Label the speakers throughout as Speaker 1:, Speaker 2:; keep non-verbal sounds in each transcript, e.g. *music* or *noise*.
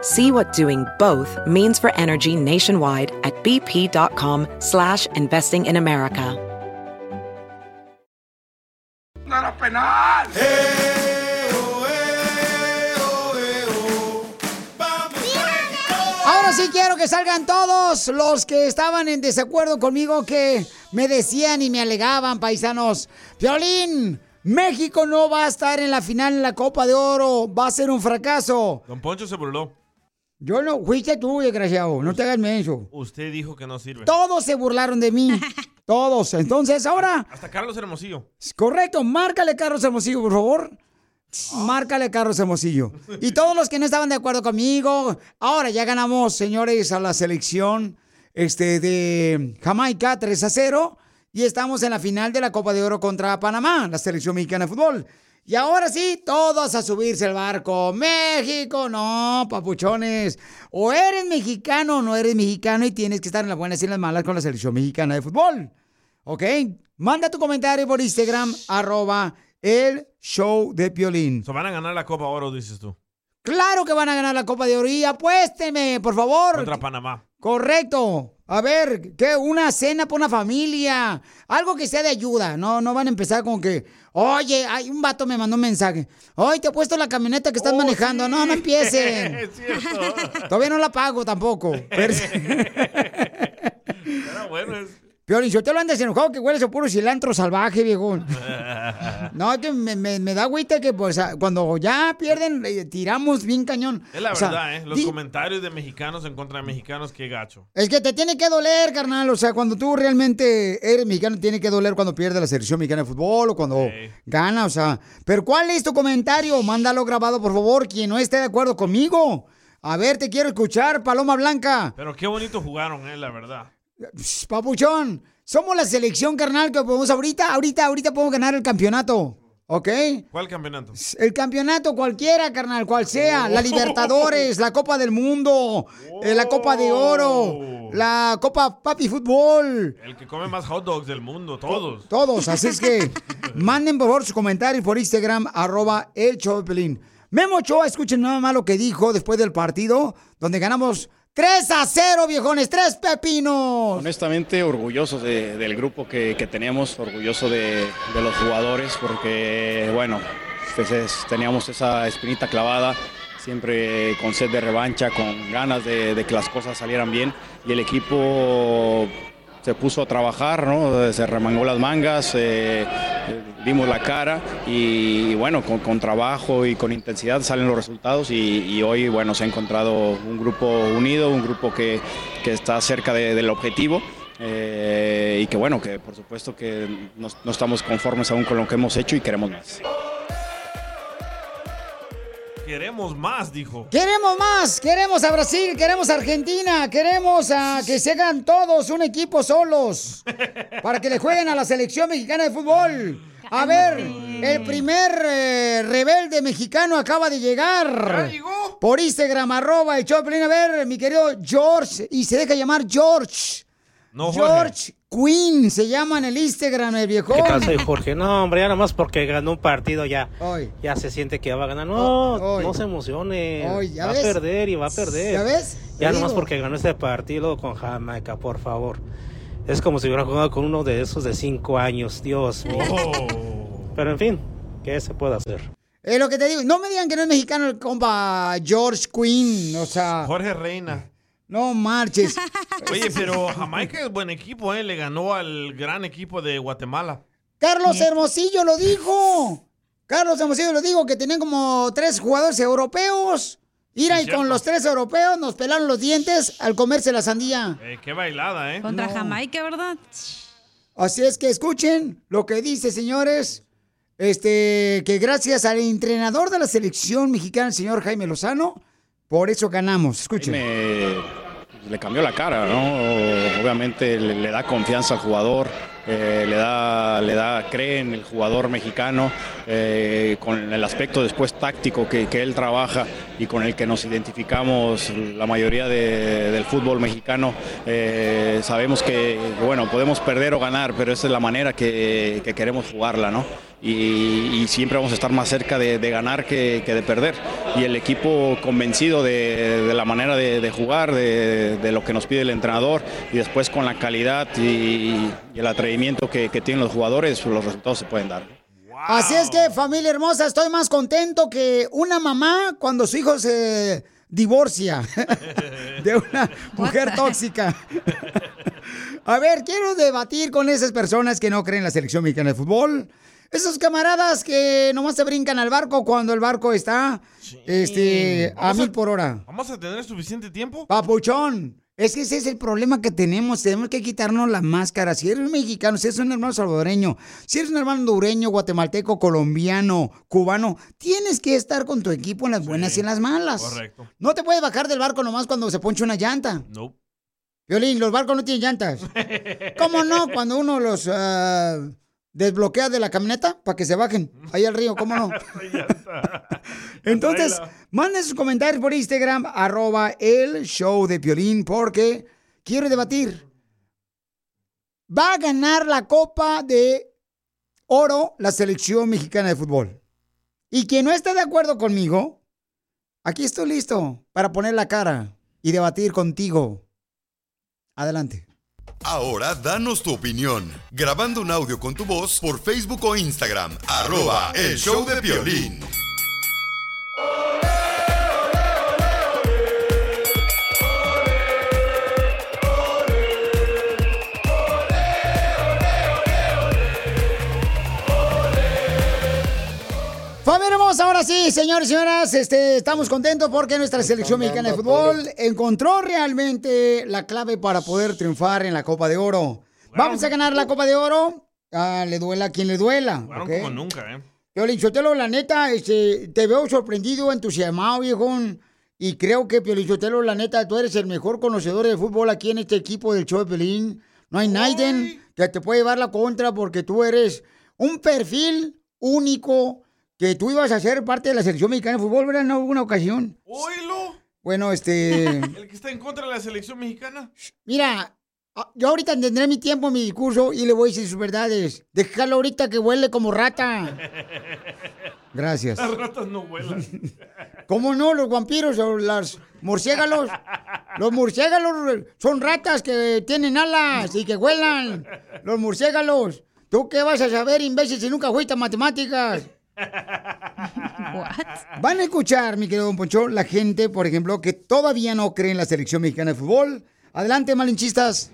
Speaker 1: See what doing both means for energy nationwide at bp.com slash investing in America.
Speaker 2: Ahora sí quiero que salgan todos los que estaban en desacuerdo conmigo, que me decían y me alegaban, paisanos. Violín, México no va a estar en la final en la Copa de Oro, va a ser un fracaso.
Speaker 3: Don Poncho se burló.
Speaker 2: Yo no, fuiste tú, desgraciado, no te hagas menso.
Speaker 3: Usted dijo que no sirve.
Speaker 2: Todos se burlaron de mí, *laughs* todos. Entonces ahora,
Speaker 3: Hasta Carlos Hermosillo.
Speaker 2: correcto, márcale Carlos Hermosillo, por favor. Márcale Carlos Hermosillo. Y todos los que no estaban de acuerdo conmigo, ahora ya ganamos, señores, a la selección este, de Jamaica 3 a 0 y estamos en la final de la Copa de Oro contra Panamá, la selección mexicana de fútbol. Y ahora sí, todos a subirse al barco. México, no, papuchones. O eres mexicano o no eres mexicano y tienes que estar en las buenas y en las malas con la selección mexicana de fútbol. ¿Ok? Manda tu comentario por Instagram, arroba el show de Piolín.
Speaker 3: So, van a ganar la Copa Oro, dices tú.
Speaker 2: Claro que van a ganar la Copa de Oro y apuésteme, por favor.
Speaker 3: Contra Panamá.
Speaker 2: Correcto. A ver, ¿qué? Una cena para una familia. Algo que sea de ayuda. No, no van a empezar con que, oye, hay un vato me mandó un mensaje. Hoy te he puesto la camioneta que estás manejando. No, no empiecen. *laughs*
Speaker 3: Es cierto.
Speaker 2: Todavía no la pago tampoco. *laughs* Pero-
Speaker 3: bueno. es-
Speaker 2: Piolín, yo te lo andas enojado que hueles a puro cilantro salvaje, viejo. *laughs* No, es que me, me- me da agüita que pues cuando ya pierden, eh, tiramos bien cañón.
Speaker 3: Es la
Speaker 2: O sea,
Speaker 3: verdad, ¿eh? Los
Speaker 2: di-
Speaker 3: comentarios de mexicanos en contra de mexicanos, qué gacho.
Speaker 2: Es que te tiene que doler, carnal. O sea, cuando tú realmente eres mexicano, tiene que doler cuando pierde la selección mexicana de fútbol o cuando gana, o sea. Pero ¿cuál es tu comentario? Mándalo grabado, por favor, quien no esté de acuerdo conmigo. A ver, te quiero escuchar, Paloma Blanca.
Speaker 3: Pero qué bonito jugaron, ¿eh? La verdad.
Speaker 2: Papuchón, somos la selección, carnal, que podemos ahorita, ahorita, ahorita podemos ganar el campeonato. ¿Ok?
Speaker 3: ¿Cuál campeonato?
Speaker 2: El campeonato cualquiera, carnal, cual sea. La Libertadores, la Copa del Mundo, eh, la Copa de Oro, la Copa Papi Fútbol.
Speaker 3: El que come más hot dogs del mundo, todos.
Speaker 2: Todos, así es que *laughs* manden por favor sus comentarios por Instagram, arroba el. Memo Ochoa, escuchen nada más lo que dijo después del partido, donde ganamos 3 a 0, viejones, 3 pepinos.
Speaker 4: Honestamente, orgulloso de- del grupo que, que tenemos, orgulloso de, de los jugadores, porque, bueno, pues es- teníamos esa espinita clavada, siempre con sed de revancha, con ganas de que las cosas salieran bien, y el equipo se puso a trabajar, ¿no? Se remangó las mangas, eh, dimos la cara y, bueno, con, con trabajo y con intensidad salen los resultados y, hoy, bueno, se ha encontrado un grupo unido, un grupo que, que está cerca de- del objetivo. eh, y que bueno, que por supuesto que no, no estamos conformes aún con lo que hemos hecho y queremos más.
Speaker 3: Queremos más, dijo.
Speaker 2: Queremos más, queremos a Brasil, queremos a Argentina, queremos a que se hagan todos un equipo solos *laughs* para que le jueguen a la selección mexicana de fútbol. A ver, el primer eh, rebelde mexicano acaba de llegar. Por Instagram, arroba el Choplin. A ver, mi querido George, y se deja llamar George.
Speaker 3: No.
Speaker 2: George Queen se llama en el Instagram, el viejo.
Speaker 5: ¿Qué tal? Soy Jorge. No, hombre, ya nomás porque ganó un partido ya. Ya se siente que va a ganar. No, no se emocione.
Speaker 2: Ay, ¿ya
Speaker 5: va
Speaker 2: ves?
Speaker 5: a perder y va a perder.
Speaker 2: ¿Ya ves?
Speaker 5: Ya
Speaker 2: digo.
Speaker 5: porque ganó este partido con Jamaica, por favor. Es como si hubiera jugado con uno de esos de cinco años, Dios mío.
Speaker 2: Oh.
Speaker 5: Pero en fin, ¿qué se puede hacer?
Speaker 2: Es lo que te digo. No me digan que no es mexicano el compa George Queen. O sea.
Speaker 3: Jorge Reina.
Speaker 2: No marches. *laughs*
Speaker 3: Oye, pero Jamaica es buen equipo, ¿eh? Le ganó al gran equipo de Guatemala.
Speaker 2: Carlos Hermosillo lo dijo. Carlos Hermosillo lo dijo que tenían como tres jugadores europeos. Mira,
Speaker 3: Sí,
Speaker 2: y con los tres europeos nos pelaron los dientes al comerse la sandía.
Speaker 3: Eh, qué bailada, ¿eh?
Speaker 6: Contra Jamaica, ¿verdad?
Speaker 2: Así es que escuchen lo que dice, señores. Este, que gracias al entrenador de la selección mexicana, el señor Jaime Lozano, por eso ganamos. Escuchen.
Speaker 4: Le cambió la cara, ¿no? Obviamente le, da confianza al jugador, eh, le da, le da, cree en el jugador mexicano, eh, con el aspecto después táctico que, que él trabaja y con el que nos identificamos la mayoría de- del fútbol mexicano. eh, sabemos que, bueno, podemos perder o ganar, pero esa es la manera que, que queremos jugarla, ¿no? Y, y siempre vamos a estar más cerca de, de ganar que, que de perder. Y el equipo convencido de, de la manera de, de jugar, de, de lo que nos pide el entrenador y después con la calidad y, y el atrevimiento que, que tienen los jugadores, los resultados se pueden dar.
Speaker 2: Así es que, familia hermosa, estoy más contento que una mamá cuando su hijo se divorcia *laughs* de una mujer tóxica. A ver, quiero debatir con esas personas que no creen en la selección mexicana de fútbol. Esos camaradas que nomás se brincan al barco cuando el barco está este, a mil por hora.
Speaker 3: ¿Vamos a tener suficiente tiempo?
Speaker 2: Papuchón, es que ese es el problema que tenemos. Tenemos que quitarnos la máscara. Si eres mexicano, si eres un hermano salvadoreño, si eres un hermano hondureño, guatemalteco, colombiano, cubano, tienes que estar con tu equipo en las buenas y en las malas.
Speaker 3: Correcto.
Speaker 2: No te puedes bajar del barco nomás cuando se ponche una llanta.
Speaker 3: No.
Speaker 2: Violín, los barcos no tienen llantas. *laughs* ¿Cómo no? Cuando uno los ah, desbloquea de la camioneta para que se bajen ahí al río, ¿cómo no? *laughs* *laughs* Entonces, manden sus comentarios por Instagram, arroba el show de Piolín, porque quiero debatir. Va a ganar la Copa de Oro la selección mexicana de fútbol. Y quien no esté de acuerdo conmigo, aquí estoy listo para poner la cara y debatir contigo. Adelante.
Speaker 7: Ahora danos tu opinión, grabando un audio con tu voz por Facebook o Instagram, arroba el show de violín.
Speaker 2: Familia hermosa, ahora sí, señores y señoras, este, estamos contentos porque nuestra selección mexicana de fútbol encontró realmente la clave para poder triunfar en la Copa de Oro. Vamos a ganar la Copa de Oro, ah, le duela a quien le duela.
Speaker 3: Jugaron
Speaker 2: ¿ok?
Speaker 3: como nunca, ¿eh?
Speaker 2: Piolín Sotelo, la neta, este, te veo sorprendido, entusiasmado, viejón. Y creo que, Piolín Sotelo, la neta, tú eres el mejor conocedor de fútbol aquí en este equipo del show de Piolín. No hay nadie que te puede llevar la contra porque tú eres un perfil único que tú ibas a ser parte de la selección mexicana de fútbol, ¿verdad? En alguna ocasión.
Speaker 3: Oílo.
Speaker 2: Bueno, este... *laughs*
Speaker 3: El que está en contra de la selección mexicana.
Speaker 2: Mira, ah, yo ahorita tendré mi tiempo, mi discurso, y le voy a decir sus verdades. Déjalo ahorita que huele como rata. *laughs* Gracias.
Speaker 3: Las ratas no vuelan. *laughs*
Speaker 2: ¿Cómo no? Los vampiros o los murciélagos. Los murciélagos son ratas que tienen alas y que vuelan. Los murciélagos. ¿Tú qué vas a saber, imbécil, si nunca fuiste a matemáticas? Van a escuchar, mi querido Don Poncho, la gente, por ejemplo, que todavía no cree en la selección mexicana de fútbol. Adelante, malinchistas.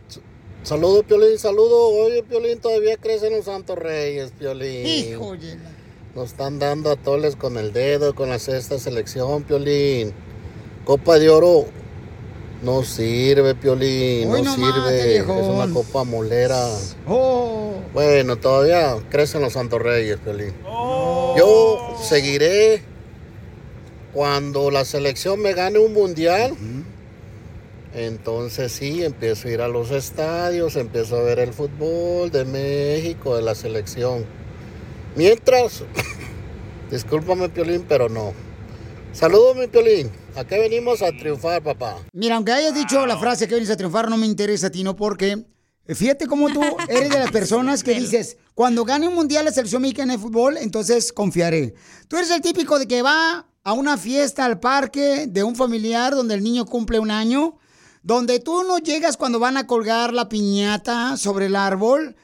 Speaker 8: Saludo, Piolín, saludo. Oye, Piolín, todavía crees en los Santos Reyes, Piolín.
Speaker 2: Hijo de la-
Speaker 8: Nos están dando a toles con el dedo, con la sexta selección, Piolín. Copa de Oro no sirve, Piolín,
Speaker 2: Hoy
Speaker 8: no sirve. Es una copa molera.
Speaker 2: Oh.
Speaker 8: Bueno, todavía crees en los Santos Reyes, Piolín. Yo seguiré cuando la selección me gane un mundial. Entonces sí, empiezo a ir a los estadios, empiezo a ver el fútbol de México, de la selección. Mientras, *laughs* discúlpame Piolín, pero no. Saludos mi Piolín, ¿a qué venimos a triunfar, papá?
Speaker 2: Mira, aunque hayas dicho la frase que vienes a triunfar, no me interesa a ti, ¿no? Porque fíjate cómo tú eres de las personas que *laughs* dices, cuando gane un mundial la selección mexicana de fútbol, entonces confiaré. Tú eres el típico de que va a una fiesta al parque de un familiar donde el niño cumple un año, donde tú no llegas cuando van a colgar la piñata sobre el árbol.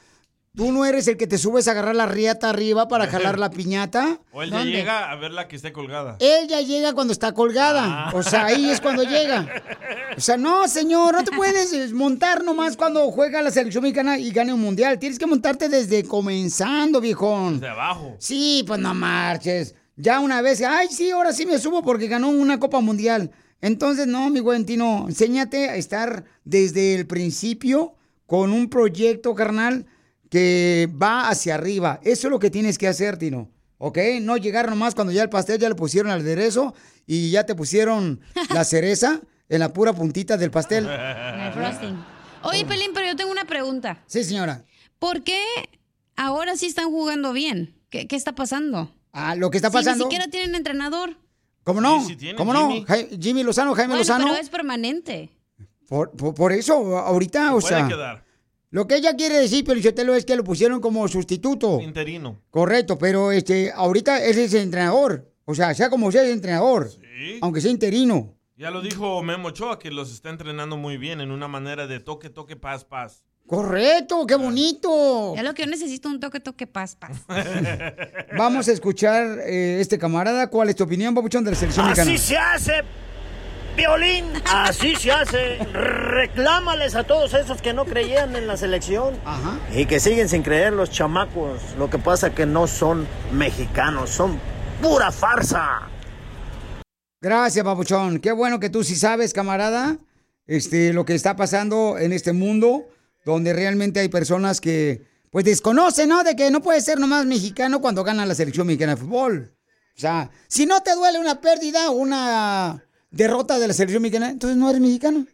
Speaker 2: ¿Tú no eres el que te subes a agarrar la riata arriba para *laughs* jalar la piñata?
Speaker 3: O él ya
Speaker 2: ¿Dónde?
Speaker 3: llega a ver la que esté colgada.
Speaker 2: Ella llega cuando está colgada.
Speaker 3: Ah.
Speaker 2: O sea, ahí es cuando llega. O sea, no, señor, no te puedes montar nomás cuando juega la selección mexicana y gane un mundial. Tienes que montarte desde comenzando, viejón.
Speaker 3: De abajo.
Speaker 2: Sí, pues no marches. Ya una vez, ay, sí, ahora sí me subo porque ganó una Copa Mundial. Entonces, no, mi buen Tino, enséñate a estar desde el principio con un proyecto, carnal, que va hacia arriba. Eso es lo que tienes que hacer, Tino. ¿Ok? No llegar nomás cuando ya el pastel ya le pusieron al aderezo y ya te pusieron *laughs* la cereza en la pura puntita del pastel. *laughs*
Speaker 6: El frosting. Oye, Pelín, pero yo tengo una pregunta.
Speaker 2: Sí, señora.
Speaker 6: ¿Por qué ahora sí están jugando bien? ¿Qué, qué está pasando?
Speaker 2: Ah, lo que está
Speaker 6: Si
Speaker 2: pasando.
Speaker 6: ni siquiera tienen entrenador.
Speaker 2: ¿Cómo no?
Speaker 3: Sí, sí tiene,
Speaker 2: ¿Cómo no?
Speaker 3: Jimmy.
Speaker 2: Lozano, Jaime
Speaker 6: Bueno,
Speaker 2: Lozano.
Speaker 6: pero es permanente.
Speaker 2: Por, por- por eso, ahorita, o
Speaker 3: Puede
Speaker 2: sea.
Speaker 3: quedar.
Speaker 2: Lo que ella quiere decir, Pelichotelo, es que lo pusieron como sustituto.
Speaker 3: Interino.
Speaker 2: Correcto, pero este, ahorita él es entrenador. O sea, sea como sea, es entrenador. Aunque sea interino.
Speaker 3: Ya lo dijo Memo Ochoa, que los está entrenando muy bien en una manera de toque, toque, paz, paz.
Speaker 2: Correcto, qué bonito.
Speaker 6: Ya lo que yo necesito un toque, toque, paz, paz. *laughs*
Speaker 2: Vamos a escuchar eh, este camarada. ¿Cuál es tu opinión, papuchón, de la selección mexicana?
Speaker 9: Así se hace, Violín. Así se hace. Reclámales a todos esos que no creían en la selección. Y que siguen sin creer los chamacos. Lo que pasa que no son mexicanos, son pura farsa.
Speaker 2: Gracias, papuchón. Qué bueno que tú sí sabes, camarada, este, lo que está pasando en este mundo, donde realmente hay personas que, pues, desconocen, ¿no? De que no puede ser nomás mexicano cuando gana la selección mexicana de fútbol. O sea, si no te duele una pérdida, una derrota de la selección mexicana, entonces no eres mexicano.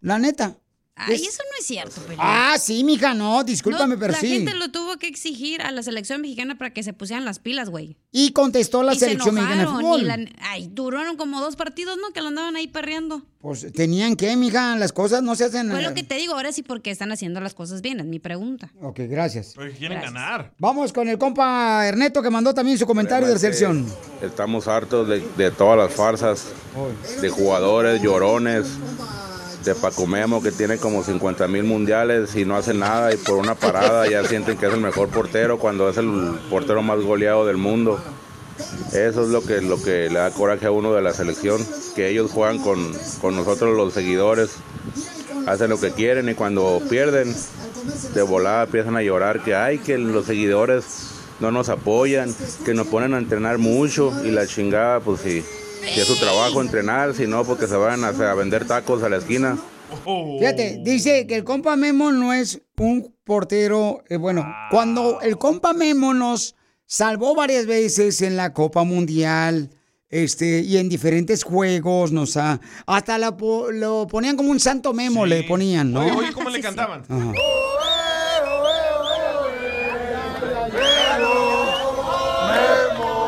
Speaker 2: La neta.
Speaker 6: Ay,
Speaker 2: Es-
Speaker 6: eso no es cierto, Pelín.
Speaker 2: Ah, sí, mija, no, discúlpame,
Speaker 6: No,
Speaker 2: pero
Speaker 6: la
Speaker 2: sí.
Speaker 6: gente lo tuvo que exigir a la selección mexicana para que se pusieran las pilas, güey.
Speaker 2: Y contestó la
Speaker 6: Y se
Speaker 2: selección mexicana de fútbol.
Speaker 6: y la- Ay, duraron como dos partidos, ¿no? Que lo andaban ahí perreando.
Speaker 2: Pues tenían que, mija, las cosas no se hacen.
Speaker 6: Fue
Speaker 2: eh,
Speaker 6: lo que te digo, ahora sí porque están haciendo las cosas bien, es mi pregunta.
Speaker 2: Ok, gracias.
Speaker 3: Porque quieren ganar.
Speaker 2: Vamos con el compa Ernesto que mandó también su comentario de selección.
Speaker 10: Estamos hartos de, de todas las farsas, de jugadores llorones, de Paco Memo que tiene como 50 mil mundiales y no hace nada y por una parada ya sienten que es el mejor portero cuando es el portero más goleado del mundo. Eso es lo que, lo que le da coraje a uno de la selección, que ellos juegan con, con nosotros los seguidores, hacen lo que quieren y cuando pierden, de volada empiezan a llorar que hay que los seguidores no nos apoyan, que nos ponen a entrenar mucho y la chingada, pues sí, si es su trabajo entrenar, si no, porque se van a, a vender tacos a la esquina.
Speaker 2: Fíjate, dice que el compa Memo no es un portero. eh, bueno, cuando el compa Memo nos salvó varias veces en la Copa Mundial. Este, y en diferentes juegos, nos ha, hasta la lo ponían como un santo memo, le ponían, ¿no?
Speaker 3: Oye, oye, ¿cómo le cantaban?
Speaker 2: Ajá.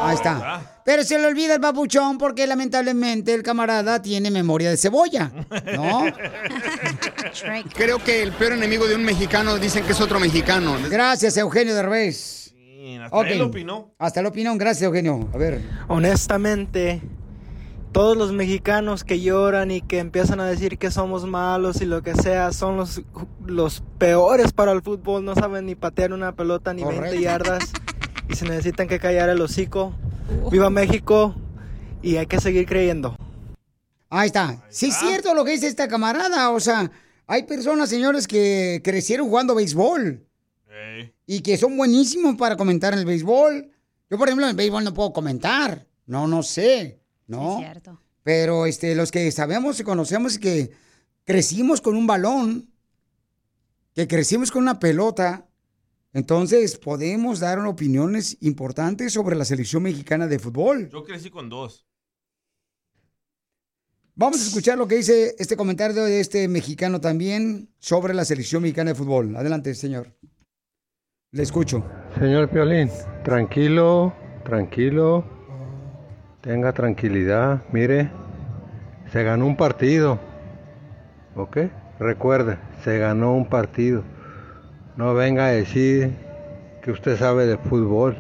Speaker 2: Ahí está. Pero se le olvida el papuchón porque lamentablemente el camarada tiene memoria de cebolla, ¿no? *laughs*
Speaker 11: Creo que el peor enemigo de un mexicano dicen que es otro mexicano.
Speaker 2: Gracias, Eugenio Derbez.
Speaker 3: hasta él opinó.
Speaker 2: Hasta él opinó. Gracias, Eugenio. A ver.
Speaker 12: Honestamente, todos los mexicanos que lloran y que empiezan a decir que somos malos y lo que sea, son los, los peores para el fútbol. No saben ni patear una pelota ni 20
Speaker 2: Correcto.
Speaker 12: yardas. *laughs* Y se necesitan que callar el hocico. Viva México y hay que seguir creyendo.
Speaker 2: Ahí está. Sí, es cierto lo que dice esta camarada. O sea, hay personas, señores, que crecieron jugando béisbol y que son buenísimos para comentar en el béisbol. Yo, por ejemplo, en el béisbol no puedo comentar. No, no sé. ¿No?
Speaker 6: Sí, cierto.
Speaker 2: Pero este, los que sabemos y conocemos que crecimos con un balón, que crecimos con una pelota, entonces podemos dar opiniones importantes sobre la selección mexicana de fútbol.
Speaker 3: Yo crecí con dos.
Speaker 2: Vamos a escuchar lo que dice este comentario de este mexicano también sobre la selección mexicana de fútbol. Adelante, señor. Le escucho.
Speaker 13: Señor Piolín, tranquilo, tranquilo, tenga tranquilidad. Mire, se ganó un partido, ¿ok? Recuerde, se ganó un partido. No venga a decir que usted sabe de fútbol.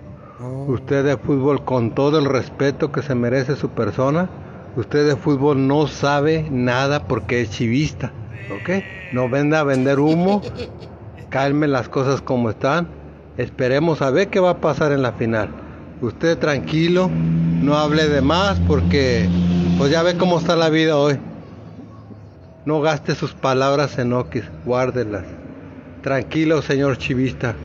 Speaker 13: Usted de fútbol, con todo el respeto que se merece su persona, usted de fútbol no sabe nada porque es chivista, ¿ok? No venda a vender humo, *laughs* calme las cosas como están. Esperemos a ver qué va a pasar en la final. Usted tranquilo, no hable de más porque pues ya ve cómo está la vida hoy. No gaste sus palabras en oquis, guárdelas. Tranquilo, señor chivista.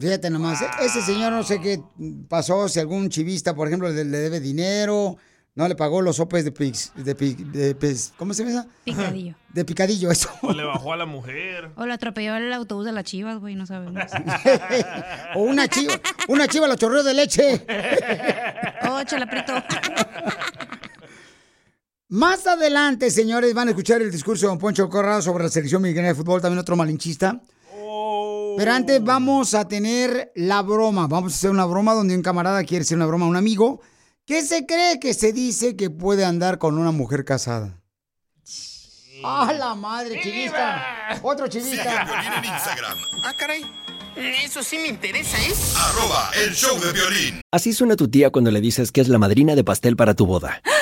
Speaker 2: Fíjate nomás, e- ese señor no sé qué pasó, si algún chivista, por ejemplo, le, le debe dinero, no le pagó los sopes de pix, de, pi- de pez- ¿cómo se llama?
Speaker 6: Picadillo. *laughs*
Speaker 2: De picadillo, eso.
Speaker 3: O le bajó a la mujer.
Speaker 6: O lo atropelló el autobús de las chivas, güey, no sabemos. *laughs*
Speaker 2: o una chiva, una chiva lo chorreó de leche. *laughs*
Speaker 6: oh, chalaprito.
Speaker 2: Más adelante, señores, van a escuchar el discurso de Don Poncho Corrado sobre la selección mexicana de fútbol, también otro malinchista. Pero antes vamos a tener la broma. Vamos a hacer una broma donde un camarada quiere hacer una broma a un amigo que se cree que se dice que puede andar con una mujer casada. ¡Ah, la madre, chivista! Otro chivista.
Speaker 7: en Instagram,
Speaker 14: Ah, caray. Eso sí me interesa, ¿eh?
Speaker 7: arroba el show de violín.
Speaker 15: Así suena tu tía cuando le dices que es la madrina de pastel para tu boda. *laughs*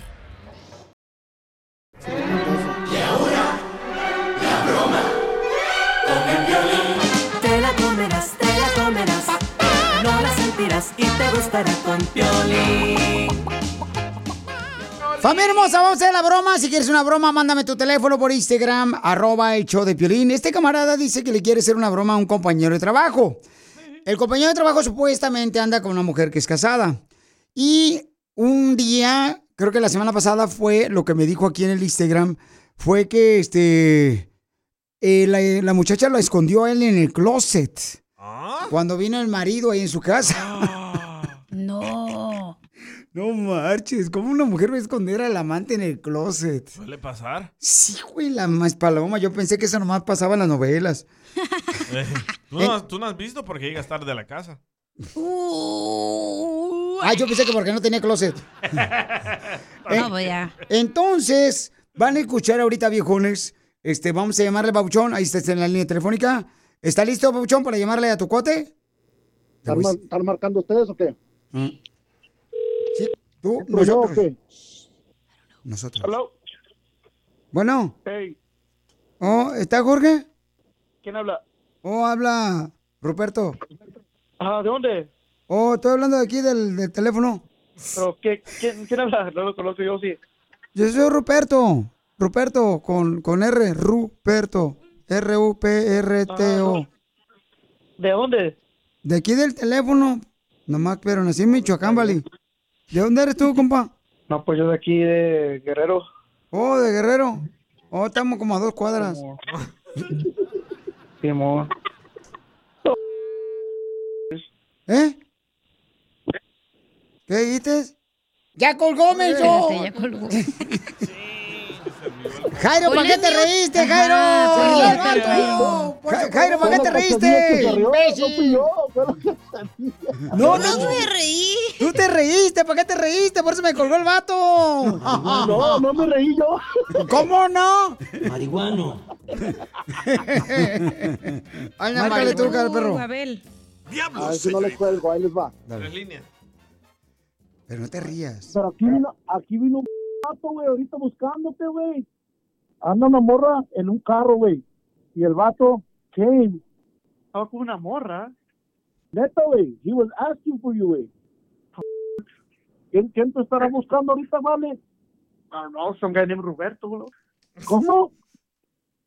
Speaker 16: Y te gustará con Piolín.
Speaker 2: Familia hermosa, vamos a hacer la broma. Si quieres una broma, mándame tu teléfono por Instagram, arroba el show de Piolín. Este camarada dice que le quiere hacer una broma a un compañero de trabajo. El compañero de trabajo supuestamente anda con una mujer que es casada. Y un día, creo que la semana pasada fue lo que me dijo aquí en el Instagram, fue que este eh, la, la muchacha lo escondió a él en el closet. Cuando vino el marido ahí en su casa. *gasps*
Speaker 6: No. *laughs*
Speaker 2: No marches, ¿cómo una mujer va a esconder al amante en el closet?
Speaker 3: ¿Suele pasar?
Speaker 2: Sí, güey, la más paloma. Yo pensé que eso nomás pasaba en las novelas. *laughs*
Speaker 3: Eh, ¿Tú, no, tú no has visto porque llegas tarde a la casa.
Speaker 2: Ah, yo pensé que porque no tenía closet. *laughs*
Speaker 6: No, pues ya.
Speaker 2: Entonces, van a escuchar ahorita, viejones. Este, vamos a llamarle Babuchón. Ahí está, está en la línea telefónica. ¿Está listo, Babuchón, para llamarle a tu cuate?
Speaker 17: ¿Están, mar- están marcando ustedes o qué?
Speaker 2: Sí, tú,
Speaker 17: ¿Entro yo o
Speaker 2: nosotros.
Speaker 17: qué?
Speaker 2: Nosotros.
Speaker 17: Hello.
Speaker 2: Bueno.
Speaker 17: Hey,
Speaker 2: Oh, ¿está Jorge?
Speaker 17: ¿quién habla?
Speaker 2: Oh, habla Ruperto.
Speaker 17: Ah, ¿de dónde?
Speaker 2: Oh, estoy hablando de aquí del, del teléfono.
Speaker 17: ¿Pero qué, quién, quién habla? No lo conozco yo, sí.
Speaker 2: Yo soy Ruperto. Ruperto, con, con R. Ruperto. R-U-P-R-T-O.
Speaker 17: ¿De dónde?
Speaker 2: De aquí del teléfono. Nomás, pero nací en Michoacán, Vali. ¿De dónde eres tú, compa?
Speaker 17: No, pues yo de aquí, de Guerrero.
Speaker 2: Oh, de Guerrero. Oh, estamos como a dos cuadras.
Speaker 17: Sí, *laughs* mo.
Speaker 2: ¿Eh? ¿Qué dijiste? ¡Ya colgó, menso!
Speaker 6: Espérate, ya colgó. *laughs*
Speaker 2: Jairo, ¿para qué te reíste, Jairo?
Speaker 6: Ajá, ponle el gato ahí.
Speaker 2: Ja- Jairo, ¿para qué te reíste? Imbécil. No, no,
Speaker 6: No me reí.
Speaker 2: Tú te reíste, ¿para qué te reíste? Por eso me colgó el vato.
Speaker 17: No, no me reí yo.
Speaker 2: ¿Cómo no?
Speaker 17: Marihuano. *laughs*
Speaker 2: Ay, no, Márcale tú, cara perro.
Speaker 6: Abel.
Speaker 17: A ver si no les cuelgo, ahí les va.
Speaker 3: Tres líneas.
Speaker 2: Pero no te rías.
Speaker 17: Pero aquí vino, aquí vino un vato, güey, ahorita buscándote, güey. Anda una morra en un carro, güey. Y el vato came.
Speaker 18: Estaba con una morra.
Speaker 17: Neta, güey. He was asking for you, güey. ¿Quién, ¿Quién te estará buscando ahorita, vale?
Speaker 18: I don't know, some guy named Roberto, bro.
Speaker 17: ¿Cómo?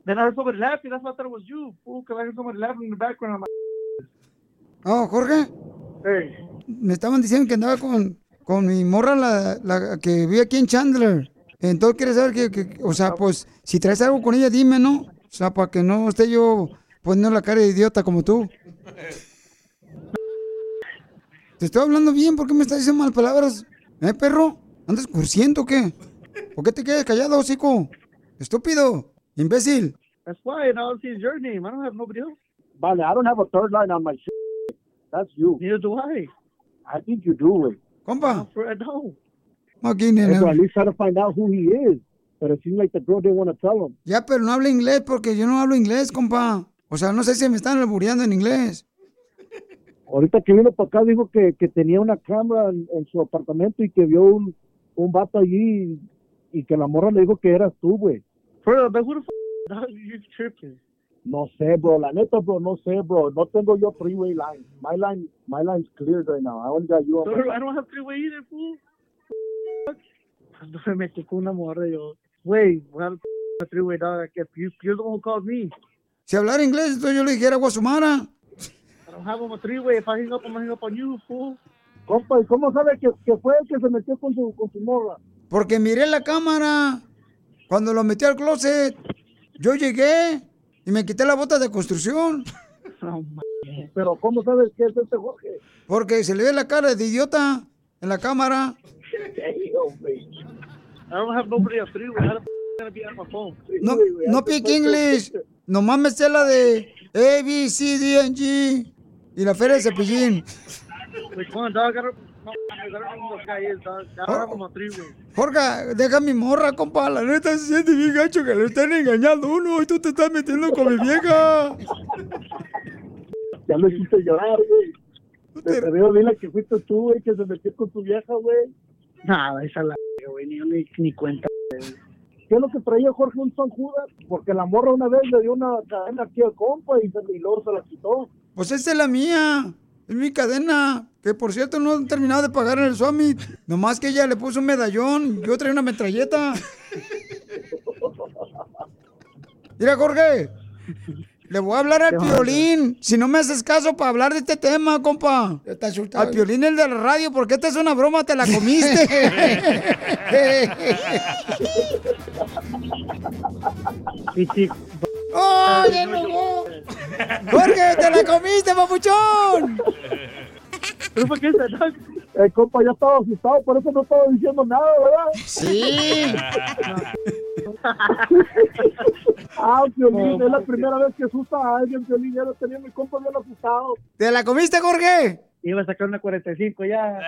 Speaker 18: Then I heard somebody laughing. That's why I thought it was you, fool, because I heard somebody laughing in the background. I'm like,
Speaker 2: Oh, Jorge.
Speaker 18: hey.
Speaker 2: Me estaban diciendo que andaba con, con mi morra, la, la que vive aquí en Chandler. Entonces, ¿quieres saber que, que- o sea, pues, si traes algo con ella, dime, ¿no? O sea, para que no esté yo poniendo la cara de idiota como tú. Te estoy hablando bien, ¿por qué me estás diciendo mal palabras? ¿Eh, perro? ¿Andas cursiendo o qué? ¿Por qué te quedas callado, hocico? Estúpido, imbécil.
Speaker 18: That's why, I see is your name. I don't have nobody else.
Speaker 17: Vale, I don't have a third line on my shit. That's you.
Speaker 18: Neither do I.
Speaker 17: I think you do, güey.
Speaker 2: Compa.
Speaker 17: Or at least try to find out who he is. But it seems like the girl didn't want to tell him.
Speaker 2: Ya, pero no habla inglés porque yo no hablo inglés, compa. O sea, no sé si me están albureando en inglés.
Speaker 17: Ahorita que vino para acá dijo que, que tenía una cámara en, en su apartamento y que vio un, un vato allí y, y que la morra le dijo que eras tú, güey.
Speaker 18: Real, but who the f*** dog, you tripping?
Speaker 17: No sé, bro. La neta, bro, no sé, bro. No tengo yo three-way line. My line, my line's cleared right now. I only got you on
Speaker 18: I don't have three-way either, fool. *laughs* Cuando me metí con una morra, yo, güey, voy *laughs* a dar a three-way, dog. Que you, you're the one who called me.
Speaker 2: Si hablara inglés, entonces yo le dijera Guasumara.
Speaker 18: I don't have a three-way. If I hang up, I'm gonna hang up on you, fool.
Speaker 17: Compa, ¿y cómo sabe que, que fue el que se metió con su, con su morra?
Speaker 2: Porque miré la cámara. Cuando lo metí al closet, yo llegué y me quité la bota de construcción. *laughs*
Speaker 17: Pero ¿cómo sabes que es este Jorge?
Speaker 2: Porque se le ve la cara de idiota en la cámara.
Speaker 18: I don't have nobody a three-way. How the f*** gonna be on my phone?
Speaker 2: No, no speak English. Nomás me sé la de A, B, C, D, N, G. Y la feria de cepillín.
Speaker 18: Three-way.
Speaker 2: Jorge, deja mi morra, compa. La neta se siente bien gacho que le están engañando a uno y tú te estás metiendo con mi vieja.
Speaker 17: Ya lo hiciste llorar, güey. Te, veo, dile que fuiste tú, güey, que se metió con tu vieja, güey.
Speaker 18: Nada, esa es la güey. Ni, ni, ni cuenta. güey.
Speaker 17: ¿Qué es lo que traía Jorge un San Judas? Porque la morra una vez le dio una cadena aquí al compa y, se, y luego se la quitó.
Speaker 2: Pues esa es la mía. Es mi cadena. Que por cierto no han terminado de pagar en el Summit. Nomás que ella le puso un medallón. Yo traía una metralleta. *laughs* Mira, Jorge. Le voy a hablar al Piolín. Si no me haces caso para hablar de este tema, compa. Al Piolín el de la radio, porque esta es una broma, te la comiste. ¡Oh, ya enojó! ¡Jorge, te la comiste, papuchón!
Speaker 17: ¿Pero por qué se El compa ya estaba asustado, por eso no estaba diciendo nada, ¿verdad?
Speaker 2: Sí. *laughs*
Speaker 17: ah, *laughs* Piolín, es la primera vez que asusta a alguien, Piolín. Ya lo tenía mi compa bien asustado.
Speaker 2: ¿Te la comiste, Jorge?
Speaker 18: Iba a sacar una 45 ya. *laughs*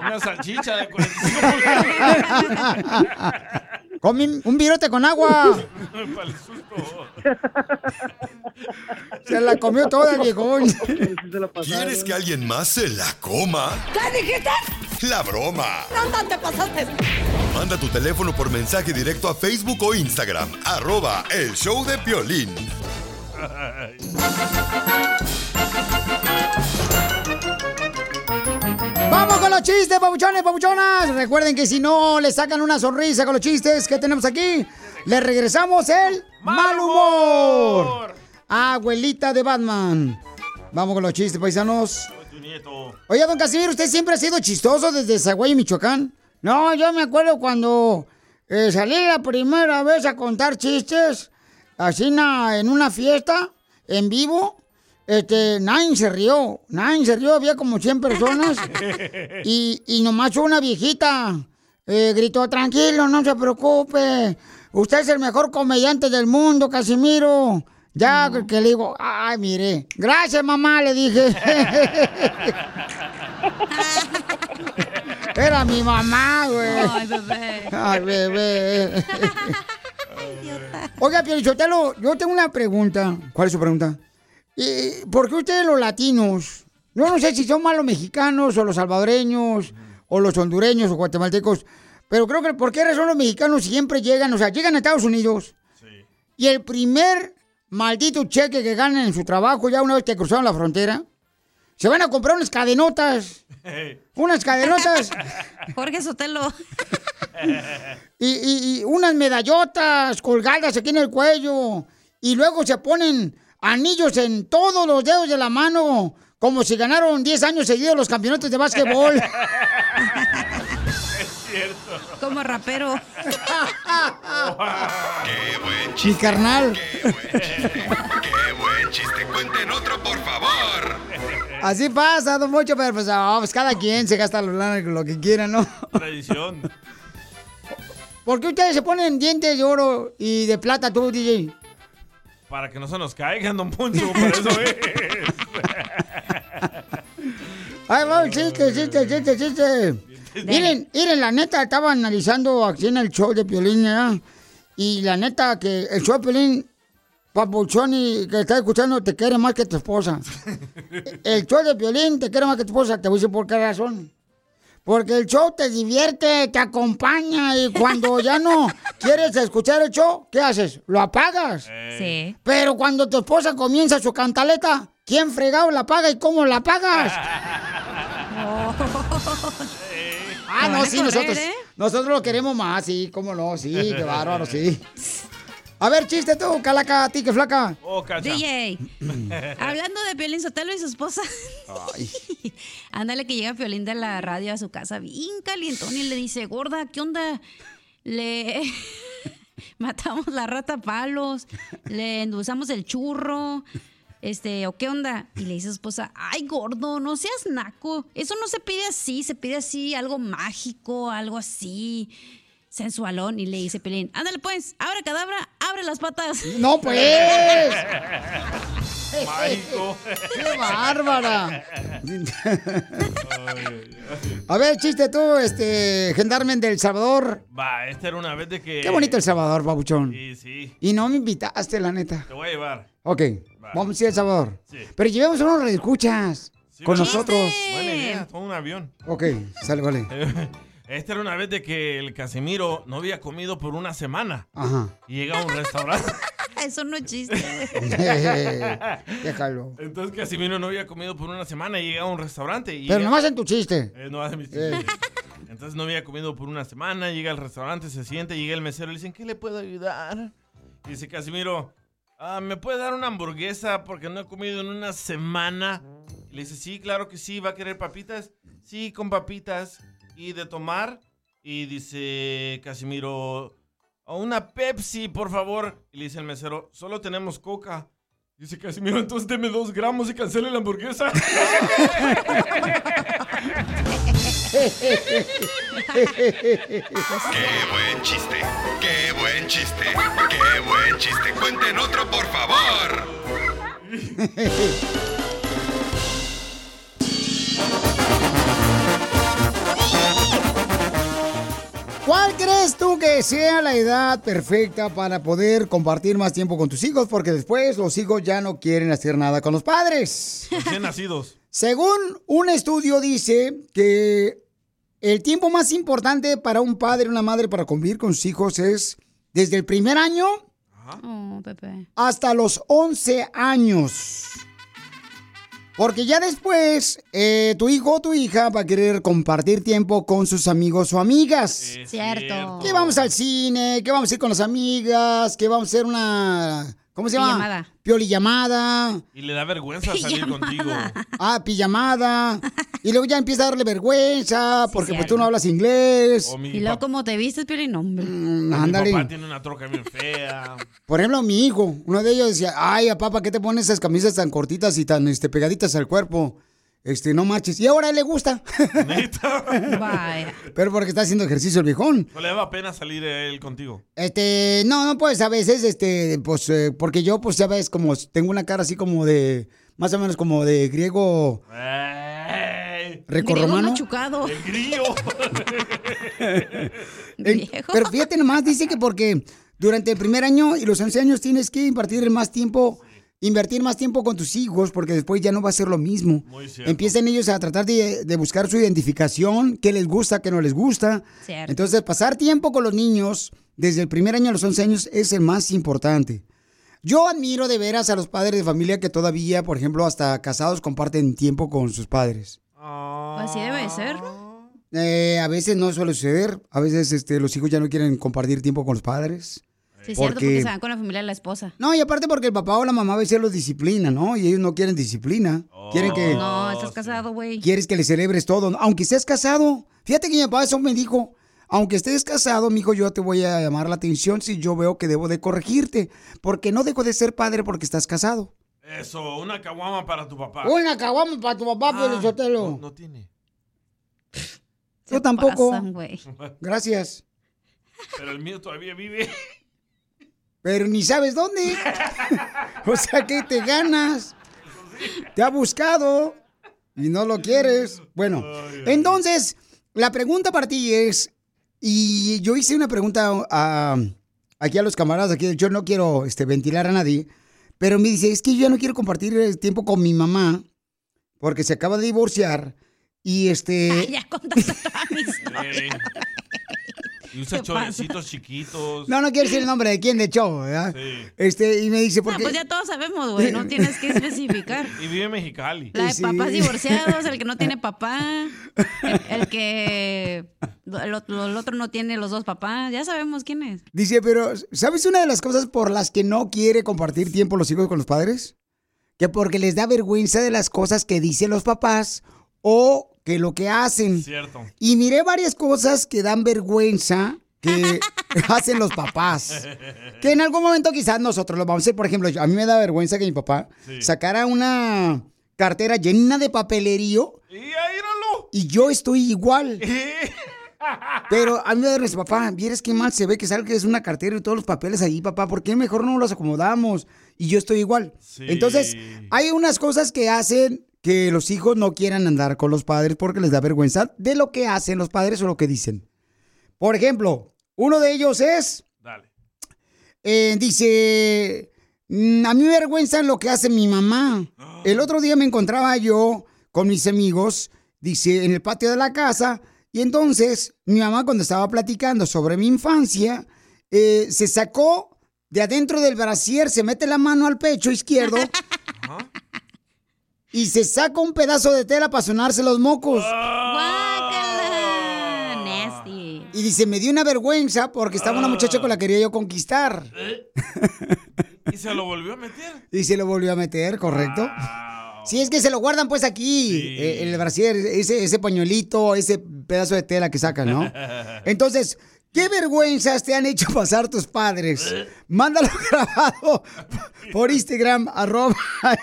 Speaker 3: Una salchicha de 45 *laughs*
Speaker 2: Comí un virote con agua. *laughs* Se la comió toda *laughs* viejón.
Speaker 7: ¿Quieres que alguien más se la coma?
Speaker 16: ¿Qué dijiste?
Speaker 7: La broma.
Speaker 16: ¿Dónde te pasaste?
Speaker 7: Manda tu teléfono por mensaje directo a Facebook o Instagram. Arroba el show de Piolín.
Speaker 2: Con los chistes, papuchones, papuchonas. Recuerden que si no le sacan una sonrisa con los chistes que tenemos aquí, le regresamos el mal humor. Abuelita de Batman. Vamos con los chistes, paisanos. Oye, don Casimiro, ¿usted siempre ha sido chistoso desde Zaguay, Michoacán? No, yo me acuerdo cuando eh, salí la primera vez a contar chistes, así na- en una fiesta, en vivo. Este, nadie se rió, nadie se rió, había como 100 personas. *laughs* Y, y nomás una viejita eh, gritó, tranquilo, no se preocupe. Usted es el mejor comediante del mundo, Casimiro. Ya que- que le digo, ay, mire, gracias mamá, le dije. *laughs* Era mi mamá, güey.
Speaker 16: Ay, bebé.
Speaker 2: Ay, bebé. *laughs* Oiga, Piolichotelo, yo tengo una pregunta. ¿Cuál es su pregunta? ¿Y ¿Por qué ustedes los latinos Yo no sé si son más los mexicanos o los salvadoreños o los hondureños o guatemaltecos, pero creo que por qué razón los mexicanos siempre llegan, o sea, llegan a Estados Unidos y el primer maldito cheque que ganan en su trabajo ya una vez que cruzaron la frontera, se van a comprar unas cadenotas. Unas cadenotas. *laughs*
Speaker 6: Jorge Sotelo. *laughs*
Speaker 2: y, y- y unas medallotas colgadas aquí en el cuello. Y luego se ponen anillos en todos los dedos de la mano, como si ganaron 10 años seguidos los campeonatos de básquetbol. *laughs*
Speaker 3: Es *laughs* cierto.
Speaker 6: Como rapero.
Speaker 7: ¡Qué buen
Speaker 2: Mi
Speaker 7: chiste!
Speaker 2: carnal.
Speaker 7: ¡Qué buen chiste! ¡Cuenten otro, por favor!
Speaker 2: Así pasa, don Mocho, pero pues, ah, pues cada quien se gasta lo, lo que quiera, ¿no?
Speaker 3: Tradición.
Speaker 2: ¿Por qué ustedes se ponen dientes de oro y de plata tú, DJ?
Speaker 3: Para que no se nos caigan, don Poncho, por eso *laughs* es.
Speaker 2: Ay, va, chiste, chiste, chiste, chiste. Miren, miren, la neta, estaba analizando aquí en el show de Piolín, ¿verdad? Y la neta, que el show de Piolín, papuchón y que está escuchando, te quiere más que tu esposa. *laughs* El show de Piolín te quiere más que tu esposa. Te voy a decir por qué razón. Porque el show te divierte, te acompaña y cuando ya no *laughs* quieres escuchar el show, ¿qué haces? Lo apagas.
Speaker 6: Sí.
Speaker 2: Pero cuando tu esposa comienza su cantaleta, ¿quién fregado la paga y cómo la pagas? *laughs* Ah,
Speaker 6: Te
Speaker 2: no, sí,
Speaker 6: correr,
Speaker 2: nosotros,
Speaker 6: ¿eh?
Speaker 2: nosotros lo queremos más, sí, cómo no, sí, qué bárbaro, sí. *laughs* A ver, chiste tú, calaca, a ti, que flaca.
Speaker 3: Oh, cacha.
Speaker 6: DJ. *laughs* Hablando de Piolín Sotelo y su esposa. *laughs* Ándale que llega Piolín de la radio a su casa bien calientón y le dice, gorda, ¿qué onda? Le *laughs* matamos la rata a palos, le endulzamos el churro, este, ¿o qué onda? Y le dice a su esposa, ay, gordo, no seas naco. Eso no se pide así, se pide así, algo mágico, algo así. Sensualón, y le dice Piolín, ándale pues, abre cadabra, abre las patas. *laughs*
Speaker 2: No, pues.
Speaker 3: Mágico.
Speaker 2: ¡Qué bárbara! A ver, chiste tú, este, gendarmen del Salvador.
Speaker 3: Va, esta era una vez de que.
Speaker 2: Qué bonito El Salvador, babuchón.
Speaker 3: Sí, sí.
Speaker 2: Y no me invitaste, la neta.
Speaker 3: Te voy a llevar.
Speaker 2: Ok, vamos a ir a El Salvador.
Speaker 3: Sí.
Speaker 2: Pero llevemos unos escuchas
Speaker 3: Sí,
Speaker 2: con
Speaker 3: ¿verdad?
Speaker 2: nosotros.
Speaker 3: Buena idea, toma un avión.
Speaker 2: Ok, sale, vale. *laughs*
Speaker 3: Esta era una vez de que el Casimiro no había comido por una semana.
Speaker 2: Ajá.
Speaker 3: Y llega a un restaurante. *laughs*
Speaker 6: Eso no es chiste. *laughs*
Speaker 2: Déjalo.
Speaker 3: Entonces Casimiro no había comido por una semana y llega a un restaurante. Y
Speaker 2: Pero
Speaker 3: llega-
Speaker 2: nomás en tu chiste.
Speaker 3: Eh, no hace mis chistes. Entonces no había comido por una semana, llega al restaurante, se siente, llega el mesero y le dicen, ¿qué le puedo ayudar? Y dice Casimiro, "Ah, ¿me puede dar una hamburguesa porque no he comido en una semana? Y le dice, sí, claro que sí, ¿va a querer papitas? Sí, con papitas. ¿Y de tomar? Y dice Casimiro, "A una Pepsi, por favor. Y le dice el mesero, solo tenemos coca. Dice Casimiro, entonces deme dos gramos y cancele la hamburguesa.
Speaker 7: ¡Qué buen chiste! ¡Qué buen chiste! ¡Qué buen chiste! ¡Cuenten otro, por favor! *laughs*
Speaker 2: ¿Cuál crees tú que sea la edad perfecta para poder compartir más tiempo con tus hijos? Porque después los hijos ya no quieren hacer nada con los padres.
Speaker 3: Recién nacidos.
Speaker 2: Según un estudio dice que el tiempo más importante para un padre o una madre para convivir con sus hijos es desde el primer año
Speaker 6: Oh, Pepe.
Speaker 2: hasta los 11 años. Porque ya después eh, tu hijo o tu hija va a querer compartir tiempo con sus amigos o amigas.
Speaker 6: Cierto.
Speaker 2: Que vamos al cine, que vamos a ir con las amigas, que vamos a hacer una... ¿Cómo se llama?
Speaker 6: Pijamada.
Speaker 2: Pioli llamada.
Speaker 3: Y le da vergüenza salir contigo.
Speaker 2: Ah, pijamada. Y luego ya empieza a darle vergüenza porque pues tú no hablas inglés.
Speaker 3: O mi
Speaker 6: Y luego,
Speaker 3: pap-
Speaker 6: como te vistes, Piolín, hombre.
Speaker 2: Mm,
Speaker 3: mi
Speaker 2: ándale.
Speaker 3: papá tiene una troca bien fea.
Speaker 2: Por ejemplo, mi hijo, uno de ellos decía, ay, papá, ¿qué te pones esas camisas tan cortitas y tan este, pegaditas al cuerpo? Este, no marches. Y ahora le gusta. *laughs*
Speaker 6: Vaya.
Speaker 2: Pero porque está haciendo ejercicio el viejón.
Speaker 3: ¿No le daba pena salir él contigo?
Speaker 2: Este, no, no, pues a veces, este, pues, eh, porque yo, pues, ya ves, como tengo una cara así como de, más o menos como de griego
Speaker 3: ¡Ey!
Speaker 2: recorromano.
Speaker 6: Griego machucado.
Speaker 3: El *laughs* grillo.
Speaker 2: Eh, Pero fíjate nomás, dice que porque durante el primer año y los 11 años tienes que impartir más tiempo invertir más tiempo con tus hijos porque después ya no va a ser lo mismo.
Speaker 3: Muy cierto.
Speaker 2: Empiecen ellos a tratar de, de buscar su identificación, qué les gusta, qué no les gusta.
Speaker 6: Cierto.
Speaker 2: Entonces, pasar tiempo con los niños desde el primer año a los 11 años es el más importante. Yo admiro de veras a los padres de familia que todavía, por ejemplo, hasta casados comparten tiempo con sus padres.
Speaker 6: Así debe de ser, ¿no?
Speaker 2: Eh, a veces no suele suceder, a veces este, los hijos ya no quieren compartir tiempo con los padres.
Speaker 6: Sí, es cierto, porque se van con la familia de la esposa.
Speaker 2: No, y aparte porque el papá o la mamá a veces los disciplina, ¿no? Y ellos no quieren disciplina. Quieren que...
Speaker 6: No, estás casado, güey.
Speaker 2: Quieres que le celebres todo, aunque estés casado. Fíjate que mi papá eso me dijo. Aunque estés casado, mijo, yo te voy a llamar la atención si yo veo que debo de corregirte. Porque no dejo de ser padre porque estás casado.
Speaker 3: Eso, una caguama para tu papá.
Speaker 2: Una caguama para tu papá,
Speaker 3: Ah,
Speaker 2: Sotelo.
Speaker 3: No, no tiene.
Speaker 2: Yo tampoco.
Speaker 6: pasan. *laughs*
Speaker 2: Gracias.
Speaker 3: Pero el mío todavía vive.
Speaker 2: Pero ni sabes dónde. *laughs* o sea que te ganas. Te ha buscado y no lo quieres. Bueno, entonces, la pregunta para ti es, y yo hice una pregunta a- aquí a los camaradas, aquí yo no quiero este, ventilar a nadie, pero me dice, es que yo ya no quiero compartir el tiempo con mi mamá porque se acaba de divorciar y este... *laughs*
Speaker 6: Ya
Speaker 3: Y usa
Speaker 6: ¿Qué
Speaker 3: chorecitos chiquitos.
Speaker 2: No, no quiero decir el nombre de quién de show, ¿verdad?
Speaker 3: Sí.
Speaker 2: Este, y me dice,
Speaker 6: No,
Speaker 2: porque...
Speaker 6: pues ya todos sabemos, güey. No tienes que especificar. *laughs*
Speaker 3: Y vive en Mexicali.
Speaker 6: La de papás divorciados, el que no tiene papá, el, el que el otro, el otro no tiene los dos papás, ya sabemos quién es.
Speaker 2: Dice, pero ¿sabes una de las cosas por las que no quiere compartir tiempo los hijos con los padres? Que porque les da vergüenza de las cosas que dicen los papás o que lo que hacen.
Speaker 3: Cierto.
Speaker 2: Y miré varias cosas que dan vergüenza que *laughs* hacen los papás. Que en algún momento quizás nosotros lo vamos a hacer. Por ejemplo, a mí me da vergüenza que mi papá
Speaker 3: Sí.
Speaker 2: sacara una cartera llena de papelerío
Speaker 3: Y
Speaker 2: y yo estoy igual. *laughs* Pero a mí me da vergüenza, papá, vieres qué mal se ve que sale que es una cartera y todos los papeles ahí, papá, ¿por qué mejor no los acomodamos? Y yo estoy igual.
Speaker 3: Sí.
Speaker 2: Entonces, hay unas cosas que hacen que los hijos no quieran andar con los padres porque les da vergüenza de lo que hacen los padres o lo que dicen. Por ejemplo, uno de ellos es,
Speaker 3: Dale.
Speaker 2: eh, dice, "Mm, a mí me vergüenza lo que hace mi mamá. El otro día me encontraba yo con mis amigos, dice, en el patio de la casa, y entonces mi mamá cuando estaba platicando sobre mi infancia, eh, se sacó de adentro del brasier, se mete la mano al pecho izquierdo *laughs* y se saca un pedazo de tela para sonarse los mocos.
Speaker 6: Guácala, nasty.
Speaker 2: Y dice, me dio una vergüenza porque estaba una muchacha con la que quería yo conquistar.
Speaker 3: ¿Y se lo volvió a meter?
Speaker 2: Y se lo volvió a meter, ¿correcto? Sí, es que se lo guardan pues aquí, eh, el brasier, ese, ese pañuelito, ese pedazo de tela que sacan, ¿no? Entonces, *laughs* ¿qué vergüenzas te han hecho pasar tus padres? Mándalo *laughs* grabado por Instagram, arroba